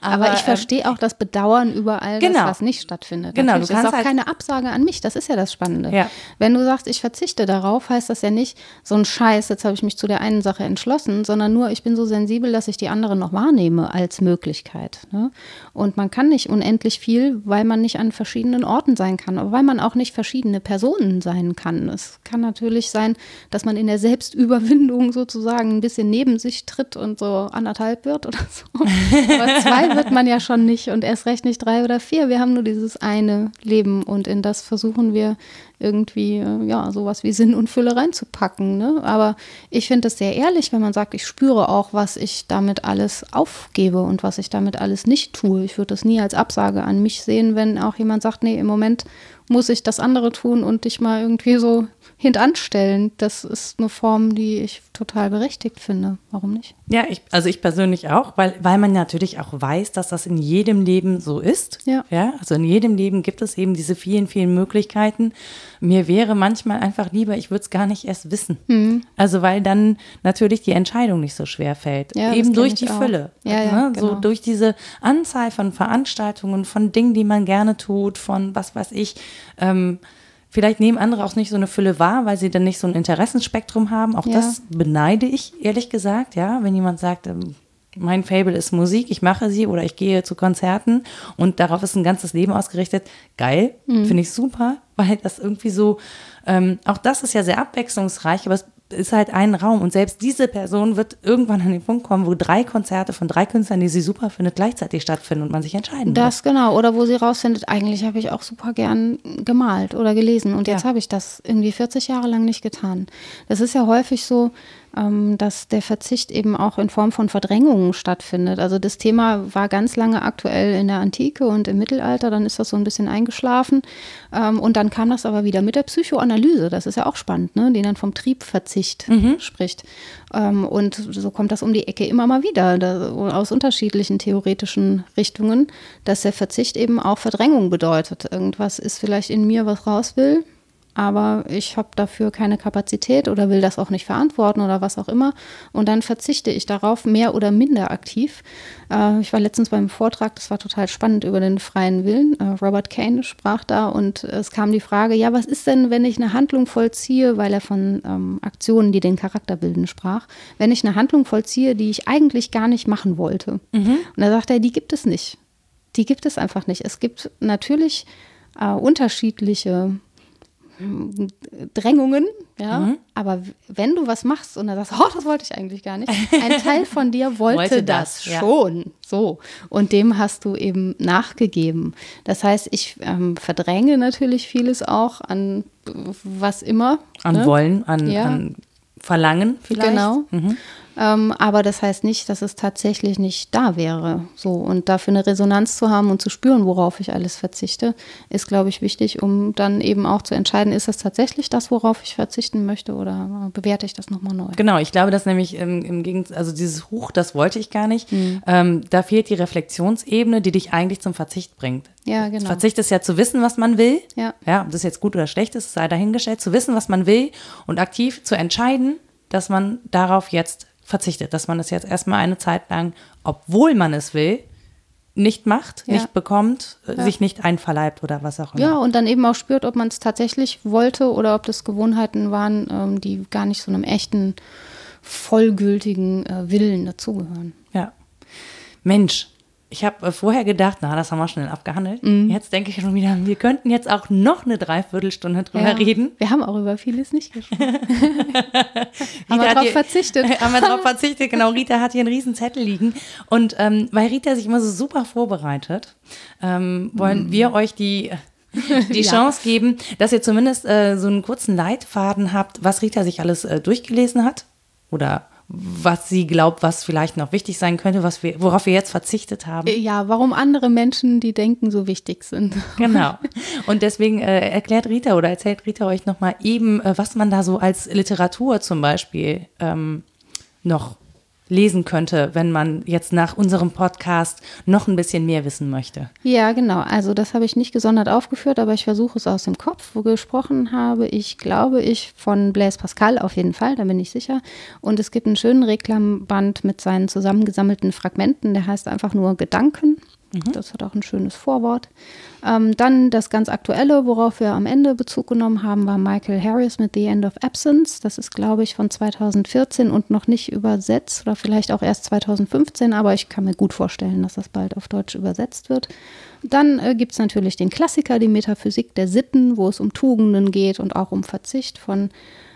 aber, aber, ich ähm, verstehe auch das Bedauern über all genau. das, was nicht stattfindet.
Genau,
Natürlich, du kannst das ist auch halt keine Absage an mich. Das ist ja das Spannende.
Ja.
Wenn du sagst, ich verzichte darauf, heißt das ja nicht so ein Scheiß. Jetzt habe ich mich zu der einen Sache entschlossen, sondern nur, ich bin so sensibel, dass ich die andere noch wahrnehme als Möglichkeit. Ne? Und man kann nicht unendlich viel, weil man nicht an verschiedenen Orten sein kann, aber weil man auch nicht verschiedene Personen sein kann. Es kann natürlich sein, dass man in der Selbstüberwindung sozusagen ein bisschen neben sich tritt und so anderthalb wird oder so. Aber zwei wird man ja schon nicht und erst recht nicht drei oder vier. Wir haben nur dieses eine Leben und in das versuchen wir irgendwie, äh, ja, sowas wie Sinn und Fülle reinzupacken. Ne? Aber ich finde es sehr ehrlich, wenn man sagt, ich spüre auch, was ich damit alles aufgebe und was ich damit alles nicht tue. Ich würde das nie als Absage an mich sehen, wenn auch jemand sagt, nee, im Moment muss ich das andere tun und dich mal irgendwie so hintanstellen. Das ist eine Form, die ich total berechtigt finde. Warum nicht?
Ja, ich, also ich persönlich auch, weil, weil man natürlich auch weiß, dass das in jedem Leben so ist.
Ja.
ja. Also in jedem Leben gibt es eben diese vielen, vielen Möglichkeiten. Mir wäre manchmal einfach lieber, ich würde es gar nicht erst wissen. Mhm. Also weil dann natürlich die Entscheidung nicht so schwer fällt. Ja, eben durch die
auch.
Fülle.
Ja, ja,
ne? genau. So durch diese Anzahl von Veranstaltungen, von Dingen, die man gerne tut, von was weiß ich. Ähm, Vielleicht nehmen andere auch nicht so eine Fülle wahr, weil sie dann nicht so ein Interessenspektrum haben. Auch ja. das beneide ich, ehrlich gesagt, ja. Wenn jemand sagt, ähm, mein Fable ist Musik, ich mache sie oder ich gehe zu Konzerten und darauf ist ein ganzes Leben ausgerichtet. Geil, mhm. finde ich super, weil das irgendwie so, ähm, auch das ist ja sehr abwechslungsreich, aber es ist halt ein Raum und selbst diese Person wird irgendwann an den Punkt kommen, wo drei Konzerte von drei Künstlern, die sie super findet, gleichzeitig stattfinden und man sich entscheiden
das muss. Das genau, oder wo sie rausfindet, eigentlich habe ich auch super gern gemalt oder gelesen und jetzt ja. habe ich das irgendwie 40 Jahre lang nicht getan. Das ist ja häufig so, dass der Verzicht eben auch in Form von Verdrängungen stattfindet. Also das Thema war ganz lange aktuell in der Antike und im Mittelalter, dann ist das so ein bisschen eingeschlafen ähm, und dann kam das aber wieder mit der Psychoanalyse, das ist ja auch spannend, ne? die dann vom Triebverzicht mhm. spricht. Ähm, und so kommt das um die Ecke immer mal wieder, aus unterschiedlichen theoretischen Richtungen, dass der Verzicht eben auch Verdrängung bedeutet. Irgendwas ist vielleicht in mir, was raus will, aber ich habe dafür keine Kapazität oder will das auch nicht verantworten oder was auch immer. Und dann verzichte ich darauf, mehr oder minder aktiv. Äh, ich war letztens beim Vortrag, das war total spannend über den freien Willen. Äh, Robert Kane sprach da und es kam die Frage, ja, was ist denn, wenn ich eine Handlung vollziehe, weil er von ähm, Aktionen, die den Charakter bilden, sprach, wenn ich eine Handlung vollziehe, die ich eigentlich gar nicht machen wollte. Mhm. Und da sagt er, die gibt es nicht. Die gibt es einfach nicht. Es gibt natürlich äh, unterschiedliche Drängungen, ja. Mhm. Aber wenn du was machst und dann sagst, oh, das wollte ich eigentlich gar nicht, ein Teil von dir wollte, wollte das, das, schon. Ja. So. Und dem hast du eben nachgegeben. Das heißt, ich ähm, verdränge natürlich vieles auch an was immer.
An ne? Wollen, an, ja. an Verlangen vielleicht.
Genau. Mhm. Ähm, aber das heißt nicht, dass es tatsächlich nicht da wäre. So und dafür eine Resonanz zu haben und zu spüren, worauf ich alles verzichte, ist, glaube ich, wichtig, um dann eben auch zu entscheiden, ist das tatsächlich das, worauf ich verzichten möchte oder bewerte ich das nochmal neu?
Genau, ich glaube, dass nämlich im, im Gegensatz, also dieses Hoch, das wollte ich gar nicht. Mhm. Ähm, da fehlt die Reflexionsebene, die dich eigentlich zum Verzicht bringt.
Ja, genau.
Verzicht ist ja zu wissen, was man will.
Ja.
Ja, ob das jetzt gut oder schlecht ist, sei dahingestellt, zu wissen, was man will und aktiv zu entscheiden, dass man darauf jetzt verzichtet, dass man es jetzt erstmal eine Zeit lang, obwohl man es will, nicht macht, ja. nicht bekommt, äh, ja. sich nicht einverleibt oder was auch immer.
Ja, und dann eben auch spürt, ob man es tatsächlich wollte oder ob das Gewohnheiten waren, ähm, die gar nicht so einem echten, vollgültigen äh, Willen dazugehören.
Ja. Mensch, ich habe äh, vorher gedacht, na, das haben wir schnell abgehandelt. Mhm. Jetzt denke ich schon wieder, wir könnten jetzt auch noch eine Dreiviertelstunde drüber ja, reden.
Wir haben auch über vieles nicht gesprochen. haben wir darauf verzichtet.
haben wir darauf verzichtet, genau. Rita hat hier einen riesen Zettel liegen. Und ähm, weil Rita sich immer so super vorbereitet, ähm, wollen mhm. wir euch die die ja. Chance geben, dass ihr zumindest äh, so einen kurzen Leitfaden habt, was Rita sich alles äh, durchgelesen hat oder was sie glaubt, was vielleicht noch wichtig sein könnte, was wir, worauf wir jetzt verzichtet haben.
Ja, warum andere Menschen, die denken, so wichtig sind.
Genau. Und deswegen äh, erklärt Rita oder erzählt Rita euch nochmal eben, äh, was man da so als Literatur zum Beispiel ähm, noch lesen könnte, wenn man jetzt nach unserem Podcast noch ein bisschen mehr wissen möchte.
Ja, genau. Also das habe ich nicht gesondert aufgeführt, aber ich versuche es aus dem Kopf. Wo gesprochen habe ich, glaube ich, von Blaise Pascal auf jeden Fall, da bin ich sicher. Und es gibt einen schönen Reklamband mit seinen zusammengesammelten Fragmenten, der heißt einfach nur Gedanken. Mhm. Das hat auch ein schönes Vorwort. Ähm, dann das ganz aktuelle, worauf wir am Ende Bezug genommen haben, war Michael Harris mit The End of Absence. Das ist, glaube ich, von 2014 und noch nicht übersetzt oder vielleicht auch erst 2015, aber ich kann mir gut vorstellen, dass das bald auf Deutsch übersetzt wird. Dann äh, gibt es natürlich den Klassiker, die Metaphysik der Sitten, wo es um Tugenden geht und auch um Verzicht von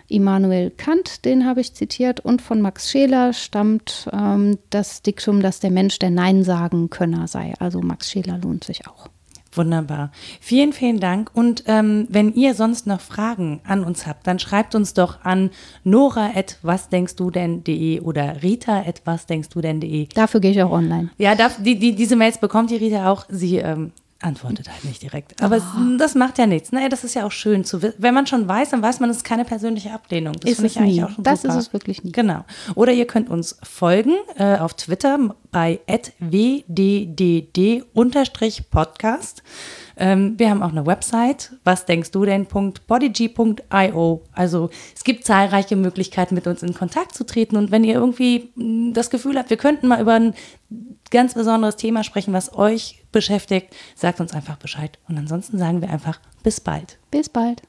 Immanuel Kant, den habe ich zitiert, und von Max Scheler stammt ähm, das Diktum, dass der Mensch der Nein-Sagen-Könner sei. Also Max Scheler lohnt sich auch.
Wunderbar. Vielen, vielen Dank. Und ähm, wenn ihr sonst noch Fragen an uns habt, dann schreibt uns doch an nora.wasdenkstu oder rita.wasdenkstu
Dafür gehe ich auch online.
Ja, darf, die, die, diese Mails bekommt die Rita auch. Sie ähm, antwortet halt nicht direkt. Aber oh. es, das macht ja nichts. Naja, das ist ja auch schön zu wissen. Wenn man schon weiß, dann weiß man, es ist keine persönliche Ablehnung.
Das finde ich eigentlich nie. auch schon Das super. ist es wirklich nicht.
Genau. Oder ihr könnt uns folgen äh, auf Twitter bei wddd-podcast. Ähm, wir haben auch eine Website, was denkst du denn? .bodyg.io. Also es gibt zahlreiche Möglichkeiten, mit uns in Kontakt zu treten. Und wenn ihr irgendwie mm, das Gefühl habt, wir könnten mal über ein ganz besonderes Thema sprechen, was euch beschäftigt, sagt uns einfach Bescheid. Und ansonsten sagen wir einfach bis bald.
Bis bald.